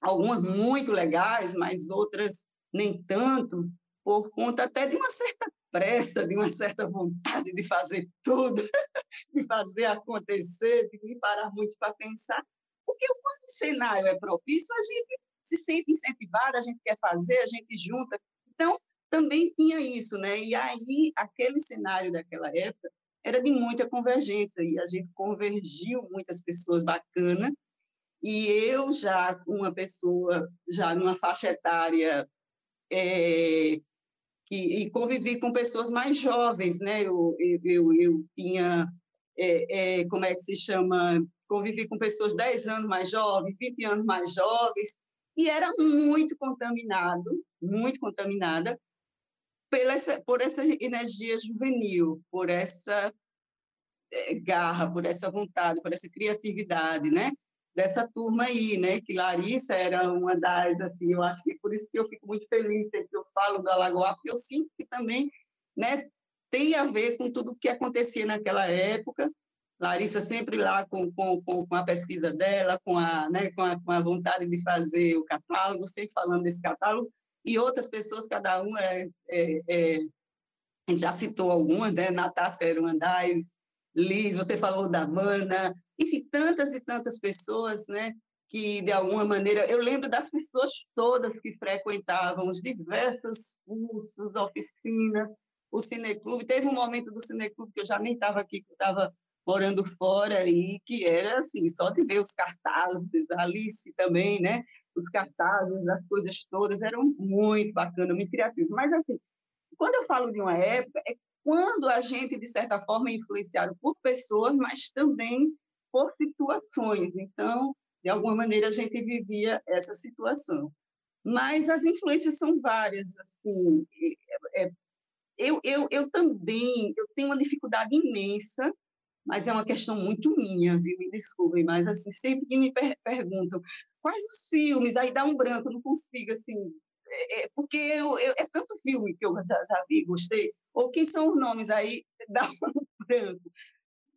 algumas muito legais, mas outras nem tanto, por conta até de uma certa pressa, de uma certa vontade de fazer tudo, <laughs> de fazer acontecer, de não parar muito para pensar. Porque quando o cenário é propício, a gente se sente incentivado, a gente quer fazer, a gente junta. Então, também tinha isso, né? E aí, aquele cenário daquela época era de muita convergência, e a gente convergiu muitas pessoas bacanas, e eu já, uma pessoa, já numa faixa etária é, e, e convivi com pessoas mais jovens, né? Eu, eu, eu tinha, é, é, como é que se chama? Convivi com pessoas 10 anos mais jovens, 20 anos mais jovens, e era muito contaminado, muito contaminada pela essa, por essa energia juvenil, por essa é, garra, por essa vontade, por essa criatividade, né? Dessa turma aí, né? Que Larissa era uma das, assim, eu acho que por isso que eu fico muito feliz sempre que eu falo do Alagoa, porque eu sinto que também, né? Tem a ver com tudo o que acontecia naquela época. Larissa sempre lá com, com, com a pesquisa dela, com a, né, com, a, com a vontade de fazer o catálogo, sempre falando desse catálogo, e outras pessoas, cada uma é, é, é já citou algumas, né? Natasca Erundais, Liz, você falou da Mana, enfim, tantas e tantas pessoas, né? Que, de alguma maneira, eu lembro das pessoas todas que frequentavam os diversos cursos, oficinas, o cineclube. Teve um momento do cineclube que eu já nem estava aqui, que eu estava morando fora, e que era, assim, só de ver os cartazes, a Alice também, né? Os cartazes, as coisas todas, eram muito bacanas, muito criativas. Mas, assim, quando eu falo de uma época, é quando a gente, de certa forma, é influenciado por pessoas, mas também por situações. Então, de alguma maneira, a gente vivia essa situação. Mas as influências são várias. Assim, é, é, eu, eu, eu também eu tenho uma dificuldade imensa, mas é uma questão muito minha, viu? Me desculpem, mas assim, sempre que me per perguntam quais os filmes, aí dá um branco, eu não consigo, assim, é, é porque eu, eu, é tanto filme que eu já, já vi, gostei, ou quem são os nomes aí, <laughs> dá um branco.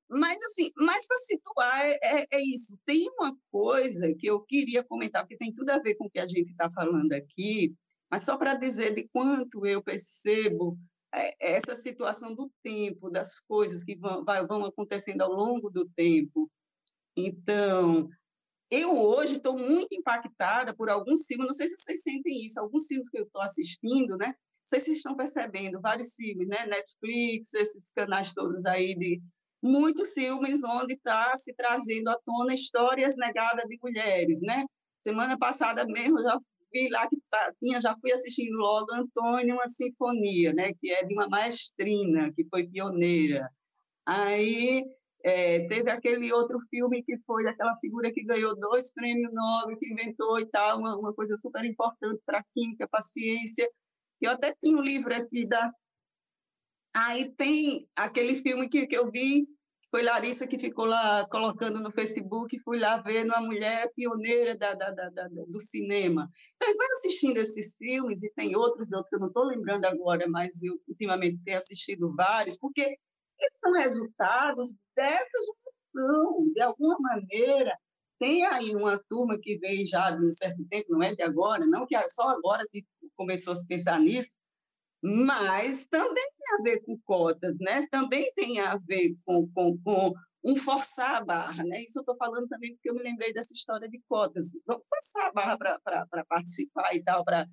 Mas, assim, mais para situar, é, é, é, isso. Tem uma coisa que eu queria comentar, porque tem tudo a ver com o que a gente está falando aqui, mas só para dizer de quanto eu percebo é, essa situação do tempo, das coisas que vão, vão acontecendo ao longo do tempo. Então, eu hoje estou muito impactada por alguns filmes, não sei se vocês sentem isso, alguns filmes que eu estou assistindo, né? Não sei se vocês estão percebendo, vários filmes, né? Netflix, esses canais todos aí de muitos filmes onde está se trazendo à tona histórias negadas de mulheres, né? Semana passada mesmo já vi lá que tá, tinha, já fui assistindo logo Antônio, uma sinfonia, né? Que é de uma maestrina, que foi pioneira. Aí é, teve aquele outro filme que foi daquela figura que ganhou dois prêmios Nobel, que inventou e tal, uma, uma coisa super importante para a química, para a ciência. Eu até tinha um livro aqui da Aí tem aquele filme que, que eu vi, foi Larissa que ficou lá colocando no Facebook, fui lá vendo a mulher pioneira da, da, da, da do cinema. Então, vai assistindo esses filmes, e tem outros, outros que eu não estou lembrando agora, mas eu ultimamente tenho assistido vários, porque eles são resultados dessa geração, de alguma maneira. Tem aí uma turma que vem já de um certo tempo, não é de agora, não que é só agora que começou a se pensar nisso, mas também tem a ver com cotas, né? também tem a ver com, com, com um forçar a barra, né? Isso eu estou falando também porque eu me lembrei dessa história de cotas. Vamos forçar a barra para participar e tal, para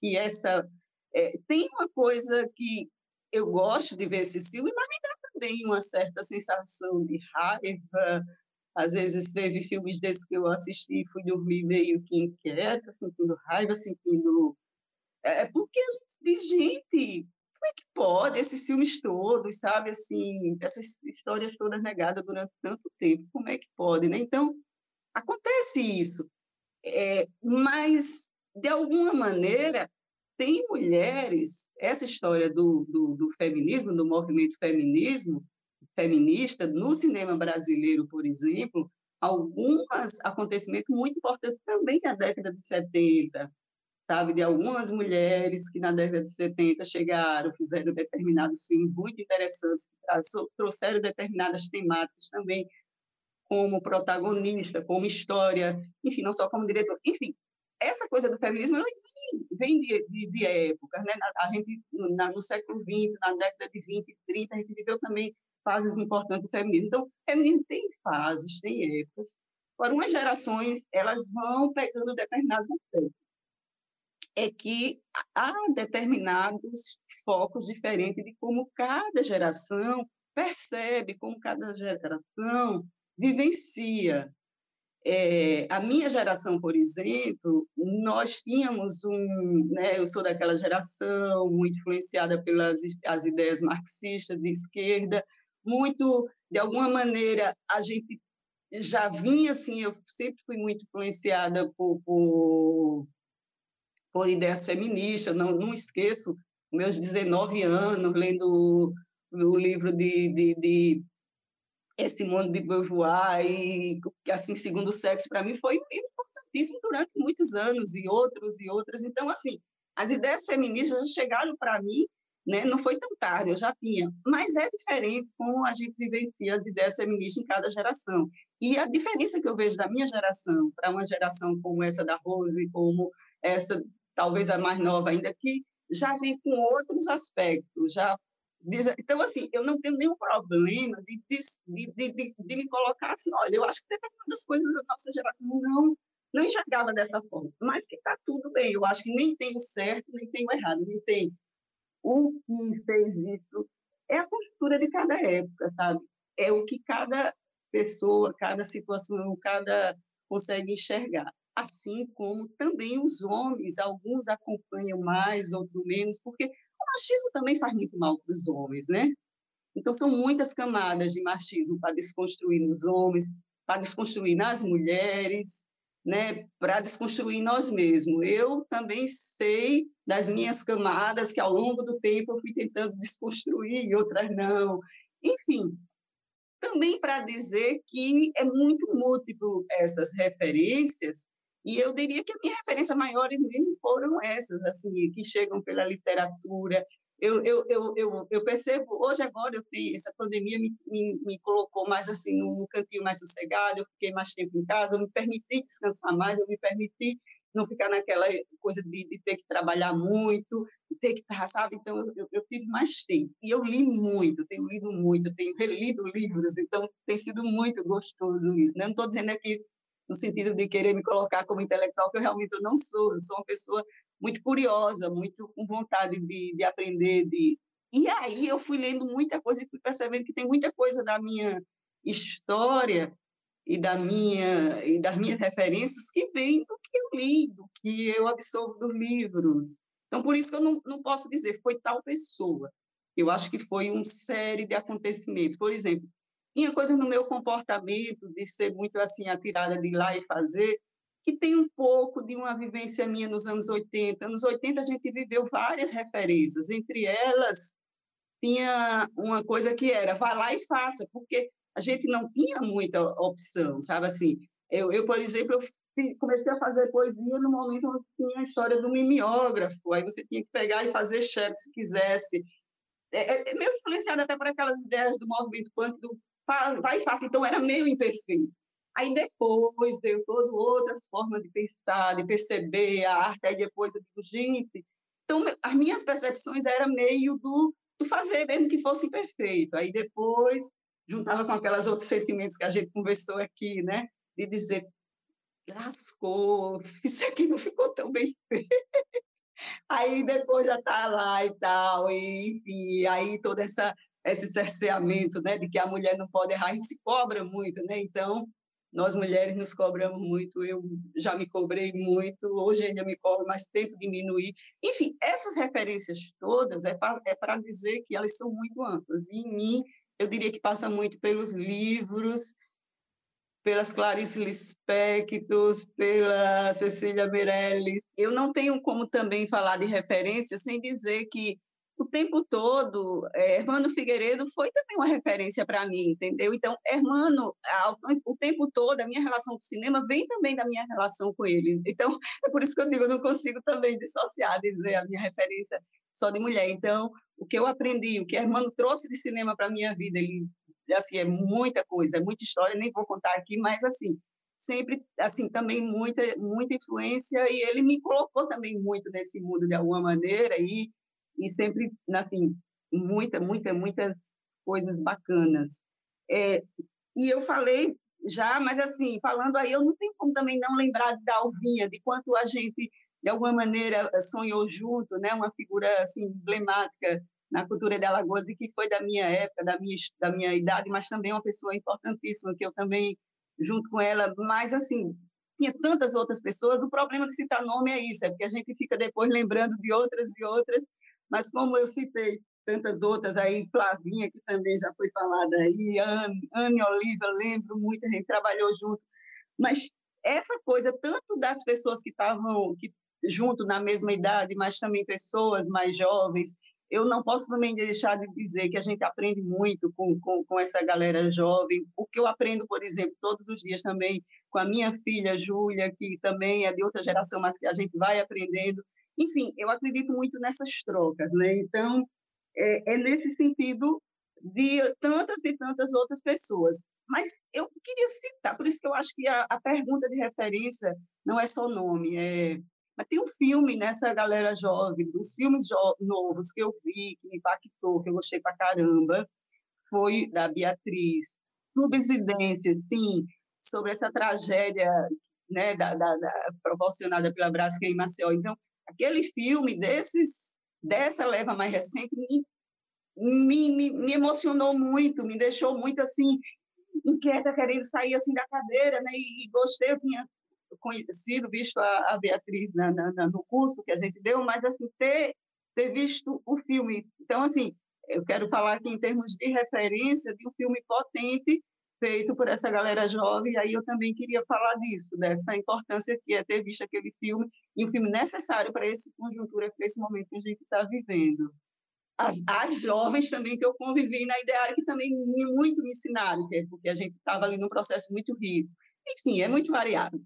que essa é, tem uma coisa que eu gosto de ver esse filme, mas me dá também uma certa sensação de raiva. Às vezes teve filmes desses que eu assisti e fui dormir meio que inquieta, sentindo raiva, sentindo. É, é porque a gente diz, gente, como é que pode esses filmes todos, sabe, assim, essas histórias todas negadas durante tanto tempo, como é que pode, né? Então, acontece isso. É, mas, de alguma maneira, tem mulheres, essa história do, do, do feminismo, do movimento feminismo, feminista, no cinema brasileiro, por exemplo, alguns acontecimentos muito importantes também na década de 70, sabe, de algumas mulheres que na década de 70 chegaram, fizeram determinados filmes muito interessantes, trouxeram determinadas temáticas também como protagonista, como história, enfim, não só como diretor, enfim, essa coisa do feminismo ela vem, de, de, de épocas, né? A gente, na, no século XX, na década de 20 e 30, a gente viveu também fases importantes do feminismo. Então, o feminismo tem fases, tem épocas. Agora, umas gerações, elas vão pegando determinados aspectos. É que há determinados focos diferentes de como cada geração percebe, como cada geração vivencia é, a minha geração, por exemplo, nós tínhamos um, né, eu sou daquela geração muito influenciada pelas as ideias marxistas de esquerda, muito, de alguma maneira, a gente já vinha assim, eu sempre fui muito influenciada por, por, por ideias feministas, não, não esqueço meus 19 anos lendo o livro de, de, de esse mundo de Beauvoir e assim segundo sexo para mim foi importantíssimo durante muitos anos e outros e outras. Então assim as ideias feministas chegaram para mim né não foi tão tarde eu já tinha. Mas é diferente como a gente vivencia as ideias feministas em cada geração. E a diferença que eu vejo da minha geração para uma geração como essa da Rose como essa talvez a mais nova ainda que já vem com outros aspectos já então, assim, eu não tenho nenhum problema de, de, de, de, de me colocar assim, olha, eu acho que determinadas coisas da nossa geração não, não enxergava dessa forma, mas que está tudo bem, eu acho que nem tem o certo, nem tem o errado, nem tem o que fez isso, é a postura de cada época, sabe? É o que cada pessoa, cada situação, cada consegue enxergar. Assim como também os homens, alguns acompanham mais, outros menos, porque machismo também faz muito mal para os homens, né? Então, são muitas camadas de machismo para desconstruir nos homens, para desconstruir nas mulheres, né? para desconstruir nós mesmos. Eu também sei das minhas camadas que, ao longo do tempo, eu fui tentando desconstruir e outras não. Enfim, também para dizer que é muito múltiplo essas referências e eu diria que a minha referência maiores mesmo foram essas, assim, que chegam pela literatura. Eu, eu, eu, eu, eu percebo, hoje agora, eu tenho, essa pandemia me, me, me colocou mais assim, num cantinho mais sossegado, eu fiquei mais tempo em casa, eu me permiti descansar mais, eu me permiti não ficar naquela coisa de, de ter que trabalhar muito, ter que estar, sabe? Então, eu, eu tive mais tempo. E eu li muito, tenho lido muito, tenho relido livros, então tem sido muito gostoso isso. Né? Não estou dizendo aqui no sentido de querer me colocar como intelectual, que eu realmente não sou, eu sou uma pessoa muito curiosa, muito com vontade de, de aprender, de... E aí eu fui lendo muita coisa e fui percebendo que tem muita coisa da minha história e da minha e das minhas referências que vem do que eu li, do que eu absorvo dos livros. Então, por isso que eu não, não posso dizer foi tal pessoa. Eu acho que foi uma série de acontecimentos. Por exemplo, tinha coisas no meu comportamento de ser muito assim, atirada de lá e fazer, que tem um pouco de uma vivência minha nos anos 80. Anos 80 a gente viveu várias referências, entre elas tinha uma coisa que era vá lá e faça, porque a gente não tinha muita opção, sabe assim. Eu, eu por exemplo, eu comecei a fazer poesia no momento onde tinha a história do mimeógrafo, aí você tinha que pegar e fazer chefe se quisesse. É, é meio influenciado até por aquelas ideias do movimento punk do vai e faça. Então, era meio imperfeito. Aí depois veio toda outra forma de pensar, de perceber a arte. Aí depois eu digo, gente. Então, as minhas percepções eram meio do, do fazer, mesmo que fosse imperfeito. Aí depois juntava com aquelas outros sentimentos que a gente conversou aqui, né? De dizer, lascou, <laughs> isso aqui não ficou tão bem feito. Aí depois já está lá e tal, e, enfim, aí todo essa, esse cerceamento, né, de que a mulher não pode errar, a gente se cobra muito, né? Então, nós mulheres nos cobramos muito, eu já me cobrei muito, hoje ainda me cobro, mas tento diminuir. Enfim, essas referências todas é para é dizer que elas são muito amplas. E em mim, eu diria que passa muito pelos livros, pelas Clarice Lispector, pela Cecília Meirelles. Eu não tenho como também falar de referência sem dizer que o tempo todo, é, Hermano Figueiredo foi também uma referência para mim, entendeu? Então, Hermano, o tempo todo, a minha relação com o cinema vem também da minha relação com ele. Então, <laughs> é por isso que eu digo, eu não consigo também dissociar, dizer a minha referência só de mulher. Então, o que eu aprendi, o que Hermano trouxe de cinema para minha vida, ele, assim, é muita coisa, é muita história, nem vou contar aqui, mas, assim, sempre, assim, também muita, muita influência, e ele me colocou também muito nesse mundo, de alguma maneira, e e sempre, assim, muita, muita, muitas coisas bacanas. É, e eu falei já, mas assim, falando aí, eu não tenho como também não lembrar da Alvinha, de quanto a gente, de alguma maneira, sonhou junto, né? uma figura assim, emblemática na cultura de Alagoas e que foi da minha época, da minha, da minha idade, mas também uma pessoa importantíssima, que eu também, junto com ela, mas assim, tinha tantas outras pessoas, o problema de citar nome é isso, é porque a gente fica depois lembrando de outras e outras, mas como eu citei tantas outras aí, Flavinha, que também já foi falada aí, Anne, Anne Oliva, lembro muito, a gente trabalhou junto. Mas essa coisa, tanto das pessoas que estavam junto na mesma idade, mas também pessoas mais jovens, eu não posso também deixar de dizer que a gente aprende muito com, com, com, essa galera jovem. O que eu aprendo, por exemplo, todos os dias também com a minha filha Júlia, que também é de outra geração, mas que a gente vai aprendendo. Enfim, eu acredito muito nessas trocas, né? Então, é, é nesse sentido de tantas e tantas outras pessoas. Mas eu queria citar, por isso que eu acho que a, a pergunta de referência não é só nome, é mas tem um filme nessa galera jovem, dos filmes novos que eu vi, que me impactou, que eu gostei pra caramba, foi da Beatriz. Subsidência, sim, sobre essa tragédia né, da, da, da proporcionada pela Braskem em Maceió. Então, aquele filme desses dessa leva mais recente me, me, me, me, emocionou muito, me deixou muito assim inquieta, querendo sair assim da cadeira, né? E, e gostei, eu tinha conhecido, visto a, a Beatriz na, na, na, no curso que a gente deu, mas assim ter ter visto o filme. Então assim, eu quero falar aqui em termos de referência de um filme potente feito por essa galera jovem, e aí eu também queria falar disso, dessa importância que é ter visto aquele filme, e um filme necessário para essa conjuntura, para esse momento que a gente está vivendo. As, as, jovens também que eu convivi na ideária, que também muito me ensinaram, é porque a gente estava ali num processo muito rico. Enfim, é muito variado.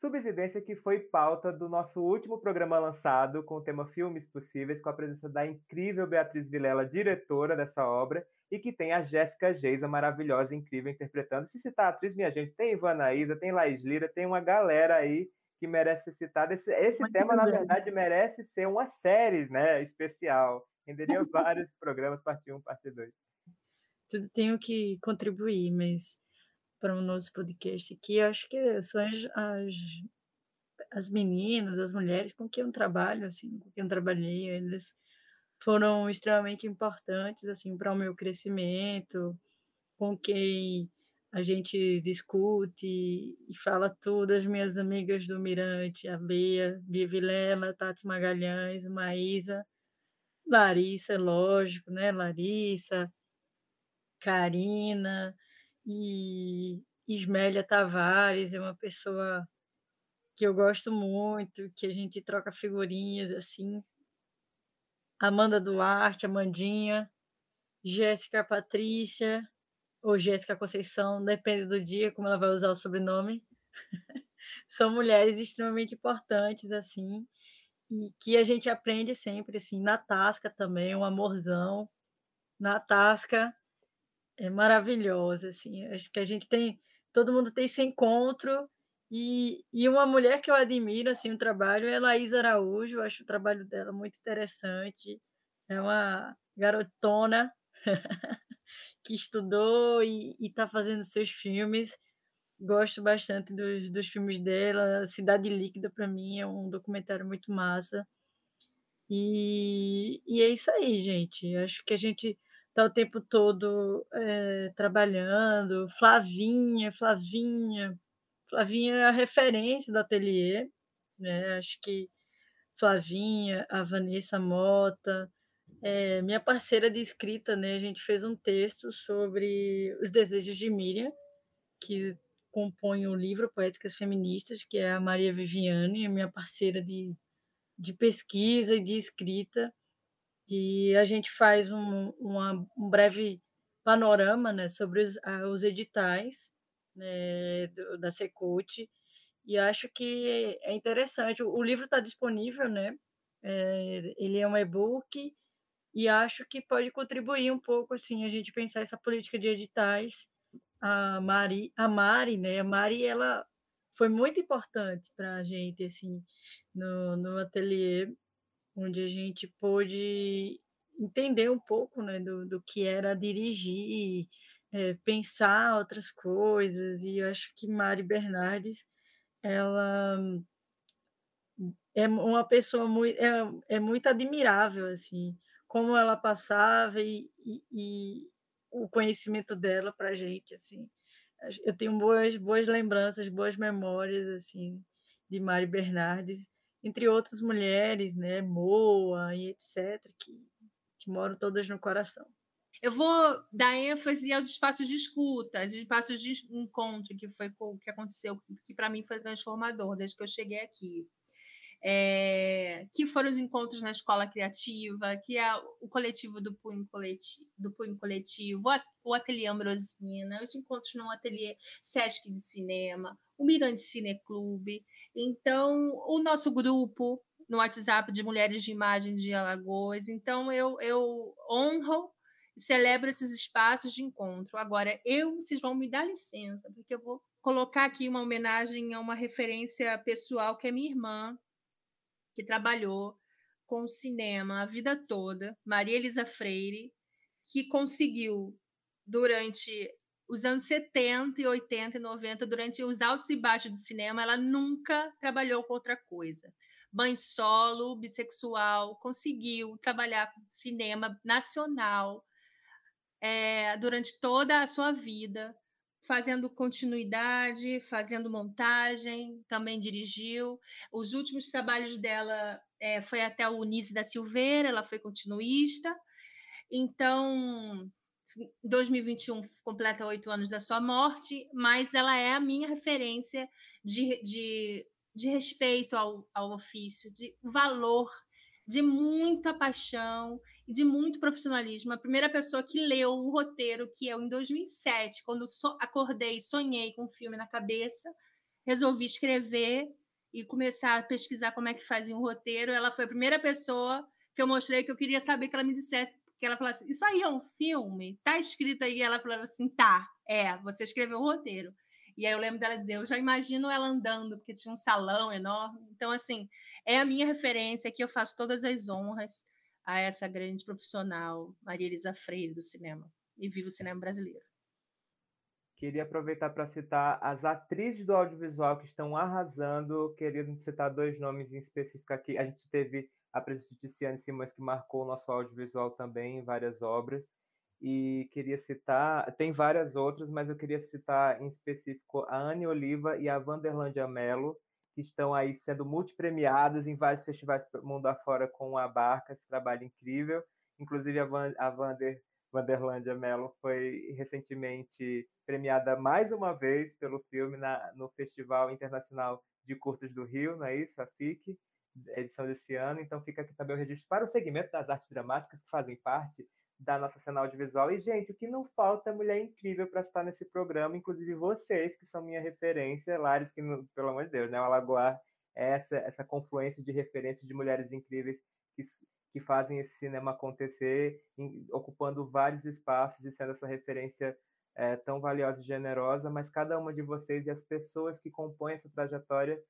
Subsidência que foi pauta do nosso último programa lançado com o tema Filmes Possíveis, com a presença da incrível Beatriz Vilela, diretora dessa obra, e que tem a Jéssica Geisa, maravilhosa, incrível, interpretando. Se citar a atriz, minha gente, tem Ivana Isa, tem Laís Lira, tem uma galera aí que merece ser citada. Esse, esse tema, na verdade, merece ser uma série né, especial. Renderia <laughs> vários programas, parte 1, parte 2. Tudo tenho que contribuir, mas para o nosso podcast aqui, acho que são as, as, as meninas, as mulheres com quem eu trabalho, assim, com quem eu trabalhei, eles foram extremamente importantes assim para o meu crescimento, com quem a gente discute e fala tudo, as minhas amigas do Mirante, a Bea, Bia Vilela, Tati Magalhães, Maísa, Larissa, lógico, né? Larissa, Karina e Ismélia Tavares, é uma pessoa que eu gosto muito, que a gente troca figurinhas assim, Amanda Duarte, Amandinha, Jéssica Patrícia, ou Jéssica Conceição, depende do dia como ela vai usar o sobrenome. <laughs> São mulheres extremamente importantes, assim, e que a gente aprende sempre, assim, na Tasca também, um amorzão. Na Tasca é maravilhosa, assim, acho que a gente tem, todo mundo tem esse encontro e, e uma mulher que eu admiro, assim, o trabalho é Laís Araújo, acho o trabalho dela muito interessante. É uma garotona <laughs> que estudou e está fazendo seus filmes. Gosto bastante dos, dos filmes dela. Cidade Líquida, para mim, é um documentário muito massa. E, e é isso aí, gente. Acho que a gente está o tempo todo é, trabalhando. Flavinha, Flavinha. Flavinha é a referência do ateliê. Né? Acho que Flavinha, a Vanessa Mota, é, minha parceira de escrita, né? A gente fez um texto sobre os desejos de Miriam, que compõe o livro Poéticas Feministas, que é a Maria Viviane, minha parceira de, de pesquisa e de escrita. E a gente faz um, uma, um breve panorama né, sobre os, os editais né, da Secult, e acho que é interessante. O livro está disponível, né? É, ele é um e-book e acho que pode contribuir um pouco assim a gente pensar essa política de editais. A Mari, a Mari, né? A Mari ela foi muito importante para a gente assim no, no ateliê, onde a gente pôde entender um pouco né, do, do que era dirigir, é, pensar outras coisas, e eu acho que Mari Bernardes ela é uma pessoa muito, é, é muito admirável, assim, como ela passava e, e, e o conhecimento dela para gente, assim. Eu tenho boas, boas lembranças, boas memórias, assim, de Mari Bernardes, entre outras mulheres, né, Moa e etc., que, que moram todas no coração. Eu vou dar ênfase aos espaços de escuta, aos espaços de encontro, que foi o que aconteceu, que para mim foi transformador desde que eu cheguei aqui é, que foram os encontros na escola criativa, que é o coletivo do Punho Coletivo, do Punho coletivo o Ateliê Ambrosina, os encontros no Ateliê Sesc de Cinema, o Mirante Cineclube. Então, o nosso grupo no WhatsApp de Mulheres de Imagem de Alagoas. Então, eu, eu honro e celebro esses espaços de encontro. Agora, eu, vocês vão me dar licença, porque eu vou colocar aqui uma homenagem a uma referência pessoal que é minha irmã, que trabalhou com cinema a vida toda, Maria Elisa Freire, que conseguiu, durante os anos 70 e 80 e 90, durante os altos e baixos do cinema, ela nunca trabalhou com outra coisa. Mãe solo, bissexual, conseguiu trabalhar com cinema nacional é, durante toda a sua vida fazendo continuidade, fazendo montagem, também dirigiu. Os últimos trabalhos dela é, foi até o Unice da Silveira, ela foi continuista. Então, 2021 completa oito anos da sua morte, mas ela é a minha referência de, de, de respeito ao, ao ofício, de valor de muita paixão e de muito profissionalismo. A primeira pessoa que leu o roteiro, que eu, em 2007, quando so acordei, sonhei com um filme na cabeça, resolvi escrever e começar a pesquisar como é que fazia um roteiro. Ela foi a primeira pessoa que eu mostrei que eu queria saber que ela me dissesse, que ela falasse, isso aí é um filme? Tá escrito aí? Ela falava assim, tá, é, você escreveu o roteiro. E aí eu lembro dela dizer, eu já imagino ela andando, porque tinha um salão enorme. Então, assim, é a minha referência, que eu faço todas as honras a essa grande profissional, Maria Elisa Freire, do cinema. E viva o cinema brasileiro. Queria aproveitar para citar as atrizes do audiovisual que estão arrasando. Queria citar dois nomes em específico aqui. A gente teve a presença de Tiziane Simões, que marcou o nosso audiovisual também em várias obras e queria citar, tem várias outras, mas eu queria citar em específico a Anne Oliva e a Vanderlandia Mello, que estão aí sendo multipremiadas em vários festivais mundo afora com a Barca, esse trabalho incrível. Inclusive a, Van, a Vander, Vanderlandia Mello foi recentemente premiada mais uma vez pelo filme na, no Festival Internacional de Curtas do Rio, não é isso? A FIC, edição desse ano. Então fica aqui também o registro para o segmento das artes dramáticas que fazem parte da nossa cena audiovisual. E, gente, o que não falta é mulher incrível para estar nesse programa, inclusive vocês, que são minha referência, Lares, que, pelo amor de Deus, né? O Alagoar é essa, essa confluência de referências de mulheres incríveis que, que fazem esse cinema acontecer, em, ocupando vários espaços e sendo essa referência é, tão valiosa e generosa, mas cada uma de vocês e as pessoas que compõem essa trajetória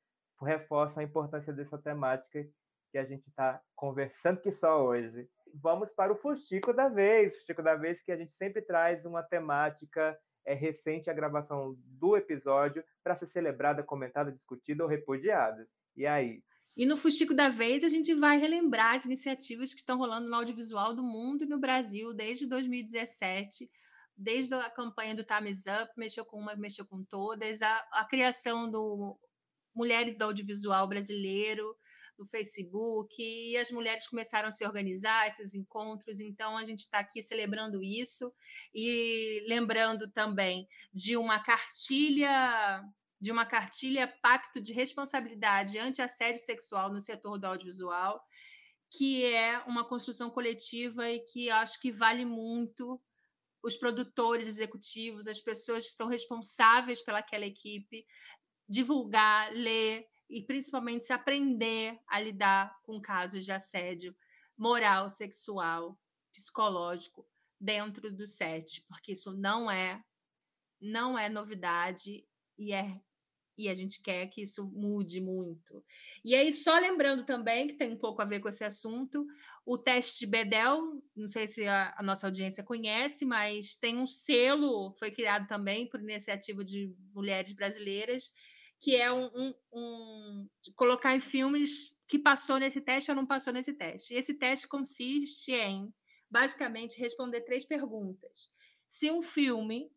reforçam a importância dessa temática que a gente está conversando que só hoje. Vamos para o Fuxico da Vez. Fuxico da Vez que a gente sempre traz uma temática é, recente à gravação do episódio para ser celebrada, comentada, discutida ou repudiada. E aí? E no Fuxico da Vez a gente vai relembrar as iniciativas que estão rolando no audiovisual do mundo e no Brasil desde 2017, desde a campanha do Time's Up, mexeu com uma, mexeu com todas, a, a criação do Mulheres do Audiovisual Brasileiro, no Facebook, e as mulheres começaram a se organizar, esses encontros, então a gente está aqui celebrando isso. E lembrando também de uma cartilha de uma cartilha Pacto de Responsabilidade Anti-Assédio Sexual no setor do audiovisual, que é uma construção coletiva e que acho que vale muito os produtores executivos, as pessoas que estão responsáveis pelaquela equipe, divulgar, ler e principalmente se aprender a lidar com casos de assédio moral, sexual, psicológico dentro do set, porque isso não é não é novidade e é e a gente quer que isso mude muito. E aí, só lembrando também, que tem um pouco a ver com esse assunto, o teste de Bedel, não sei se a, a nossa audiência conhece, mas tem um selo, foi criado também por iniciativa de mulheres brasileiras, que é um, um, um, colocar em filmes que passou nesse teste ou não passou nesse teste. Esse teste consiste em, basicamente, responder três perguntas. Se um filme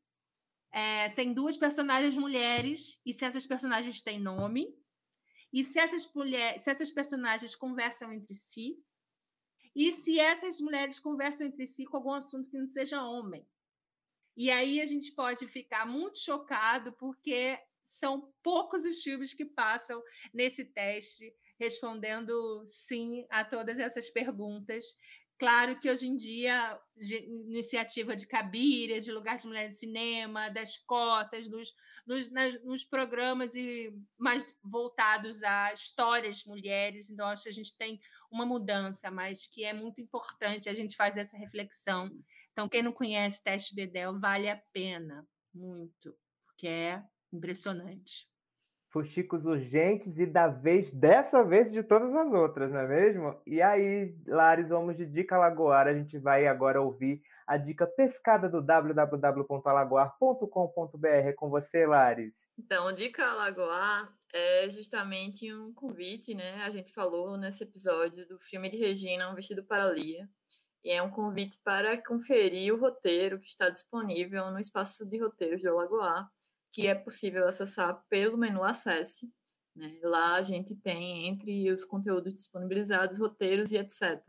é, tem duas personagens mulheres e se essas personagens têm nome, e se essas, mulheres, se essas personagens conversam entre si, e se essas mulheres conversam entre si com algum assunto que não seja homem. E aí a gente pode ficar muito chocado, porque são poucos os filmes que passam nesse teste respondendo sim a todas essas perguntas. Claro que hoje em dia, de iniciativa de Cabiria, de Lugar de Mulher de Cinema, das cotas, nos, nos, nas, nos programas e mais voltados a histórias de mulheres, então acho que a gente tem uma mudança, mas que é muito importante a gente fazer essa reflexão. Então, quem não conhece o teste Bedel, vale a pena, muito, porque é Impressionante. Fuxicos urgentes e da vez, dessa vez, de todas as outras, não é mesmo? E aí, Lares, vamos de dica lagoar. A gente vai agora ouvir a dica pescada do www.alagoar.com.br com você, Lares. Então, dica lagoar é justamente um convite, né? A gente falou nesse episódio do filme de Regina, Um Vestido para Lia. E é um convite para conferir o roteiro que está disponível no espaço de roteiros do Alagoar que é possível acessar pelo menu Acesse. Né? Lá a gente tem, entre os conteúdos disponibilizados, roteiros e etc.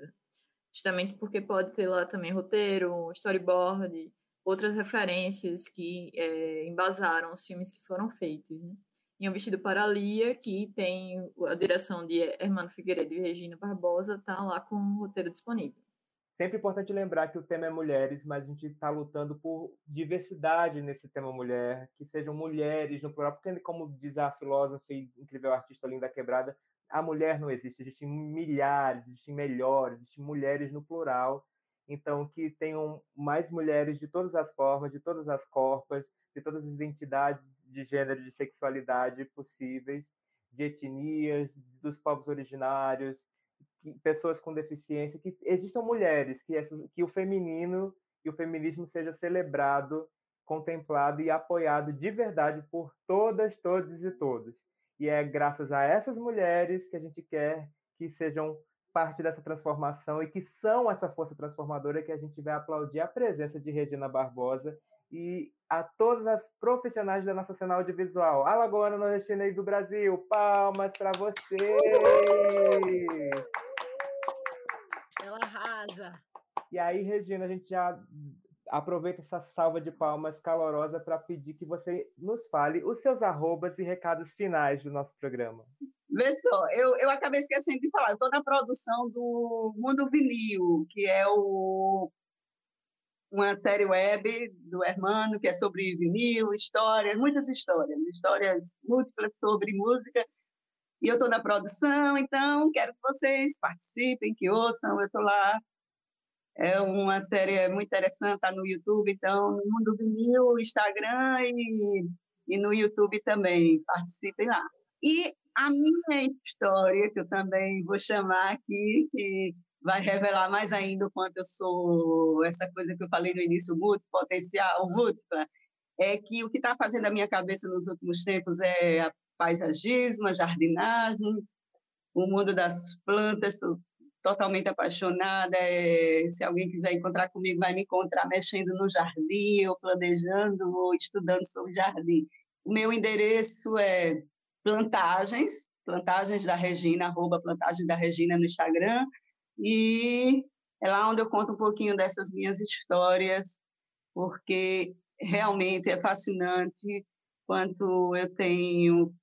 Justamente porque pode ter lá também roteiro, storyboard, outras referências que é, embasaram os filmes que foram feitos. Né? E um vestido para Lia, que tem a direção de Hermano Figueiredo e Regina Barbosa, está lá com o roteiro disponível. Sempre importante lembrar que o tema é mulheres, mas a gente está lutando por diversidade nesse tema mulher, que sejam mulheres no plural, porque, como diz a filósofa e incrível artista Linda Quebrada, a mulher não existe, existem milhares, existem melhores, existem mulheres no plural. Então, que tenham mais mulheres de todas as formas, de todas as corpas, de todas as identidades de gênero, de sexualidade possíveis, de etnias, dos povos originários, pessoas com deficiência, que existam mulheres, que, essas, que o feminino e o feminismo seja celebrado, contemplado e apoiado de verdade por todas, todos e todos. E é graças a essas mulheres que a gente quer que sejam parte dessa transformação e que são essa força transformadora que a gente vai aplaudir a presença de Regina Barbosa e a todas as profissionais da nossa cena audiovisual. Alagoana Nordestina e do Brasil, palmas para vocês! Arrasa. E aí, Regina, a gente já aproveita essa salva de palmas calorosa para pedir que você nos fale os seus arrobas e recados finais do nosso programa. Vê só, eu, eu acabei esquecendo de falar, estou na produção do Mundo Vinil, que é o, uma série web do Hermano, que é sobre vinil, histórias, muitas histórias, histórias múltiplas sobre música, e eu estou na produção, então quero que vocês participem, que ouçam. Eu estou lá. É uma série muito interessante, está no YouTube, então, no Mundo Vinil, Instagram e, e no YouTube também. Participem lá. E a minha história, que eu também vou chamar aqui, que vai revelar mais ainda o quanto eu sou essa coisa que eu falei no início, potencial, múltipla, é que o que está fazendo a minha cabeça nos últimos tempos é a paisagismo, a jardinagem, o mundo das plantas, totalmente apaixonada. É, se alguém quiser encontrar comigo, vai me encontrar mexendo no jardim, ou planejando, ou estudando sobre jardim. O meu endereço é plantagens, plantagens da Regina, arroba plantagens da Regina no Instagram, e é lá onde eu conto um pouquinho dessas minhas histórias, porque realmente é fascinante quanto eu tenho.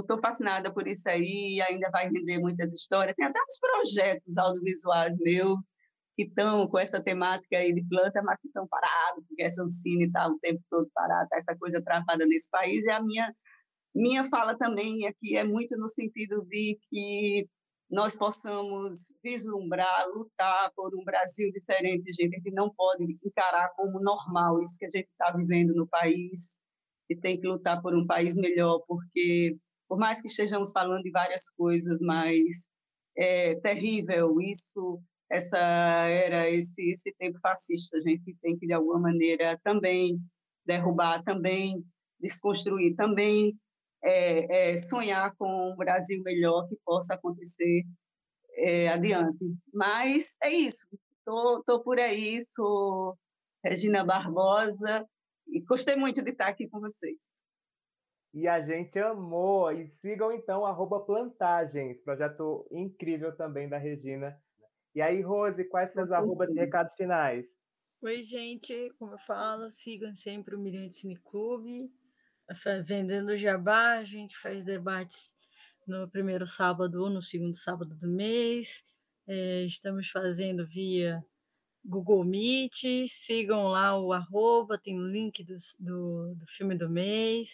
Estou fascinada por isso aí, ainda vai render muitas histórias. Tem até uns projetos audiovisuais meus que estão com essa temática aí de planta, mas que estão parados, porque essa ancina está o tempo todo parada, tá essa coisa travada nesse país. E a minha, minha fala também aqui é muito no sentido de que nós possamos vislumbrar, lutar por um Brasil diferente, gente. Gente não pode encarar como normal isso que a gente está vivendo no país e tem que lutar por um país melhor, porque por mais que estejamos falando de várias coisas, mas é terrível isso, essa era esse esse tempo fascista. A gente tem que de alguma maneira também derrubar, também desconstruir, também é, é, sonhar com um Brasil melhor que possa acontecer é, adiante. Mas é isso, estou por aí, sou Regina Barbosa e gostei muito de estar aqui com vocês. E a gente amou. E sigam então arroba Plantagens, projeto incrível também da Regina. E aí, Rose, quais são os arrobas e recados finais? Oi, gente, como eu falo, sigam sempre o Mirante Cine Clube vendendo jabá, a gente faz debates no primeiro sábado ou no segundo sábado do mês. É, estamos fazendo via Google Meet. Sigam lá o arroba, tem o link do, do, do filme do mês.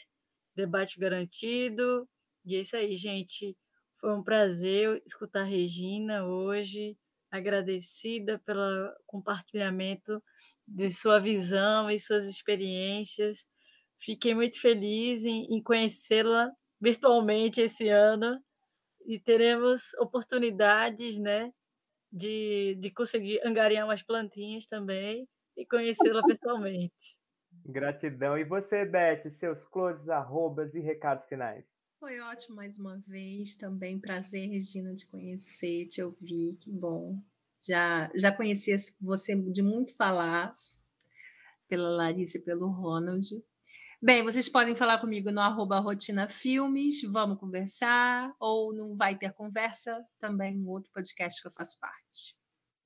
Debate garantido. E é isso aí, gente. Foi um prazer escutar a Regina hoje. Agradecida pelo compartilhamento de sua visão e suas experiências. Fiquei muito feliz em, em conhecê-la virtualmente esse ano e teremos oportunidades, né, de, de conseguir angariar umas plantinhas também e conhecê-la pessoalmente. Gratidão. E você, Beth, seus closes, arrobas e recados finais? Foi ótimo mais uma vez. Também prazer, Regina, de conhecer, te ouvir. Que bom. Já, já conhecia você de muito falar, pela Larissa e pelo Ronald. Bem, vocês podem falar comigo no arroba Rotina Filmes, vamos conversar, ou não vai ter conversa, também um outro podcast que eu faço parte.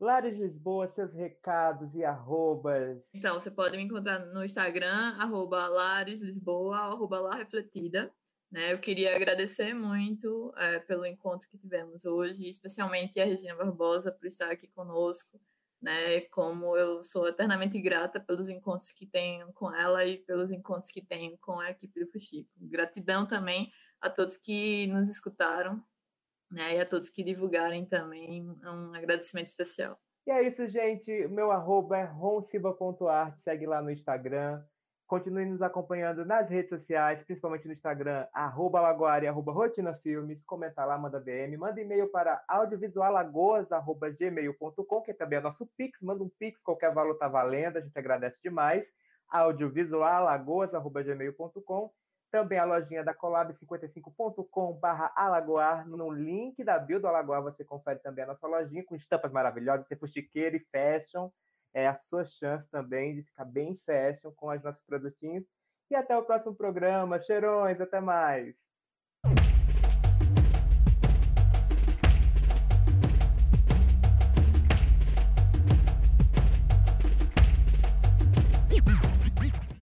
Lares Lisboa, seus recados e arrobas. Então, você pode me encontrar no Instagram, arroba Lares Lisboa, arroba lá refletida. Né? Eu queria agradecer muito é, pelo encontro que tivemos hoje, especialmente a Regina Barbosa por estar aqui conosco né? Como eu sou eternamente grata pelos encontros que tenho com ela e pelos encontros que tenho com a equipe do Fuxico. Gratidão também a todos que nos escutaram, né? E a todos que divulgarem também. Um agradecimento especial. E é isso, gente. O meu arroba é ronsilva.art. Segue lá no Instagram. Continue nos acompanhando nas redes sociais, principalmente no Instagram, arroba Lagoari, arroba Rotina Filmes. Comenta lá, manda DM, manda e-mail para audiovisualagoas.gmail.com, que também é nosso Pix. Manda um Pix, qualquer valor tá valendo, a gente agradece demais. audiovisualagoas.gmail.com. Também a lojinha da colab55.com barra Alagoar. No link da bio do Alagoar você confere também a nossa lojinha com estampas maravilhosas, ser fuxiqueiro e fashion é a sua chance também de ficar bem fashion com os nossos produtinhos. E até o próximo programa. Cheirões, até mais!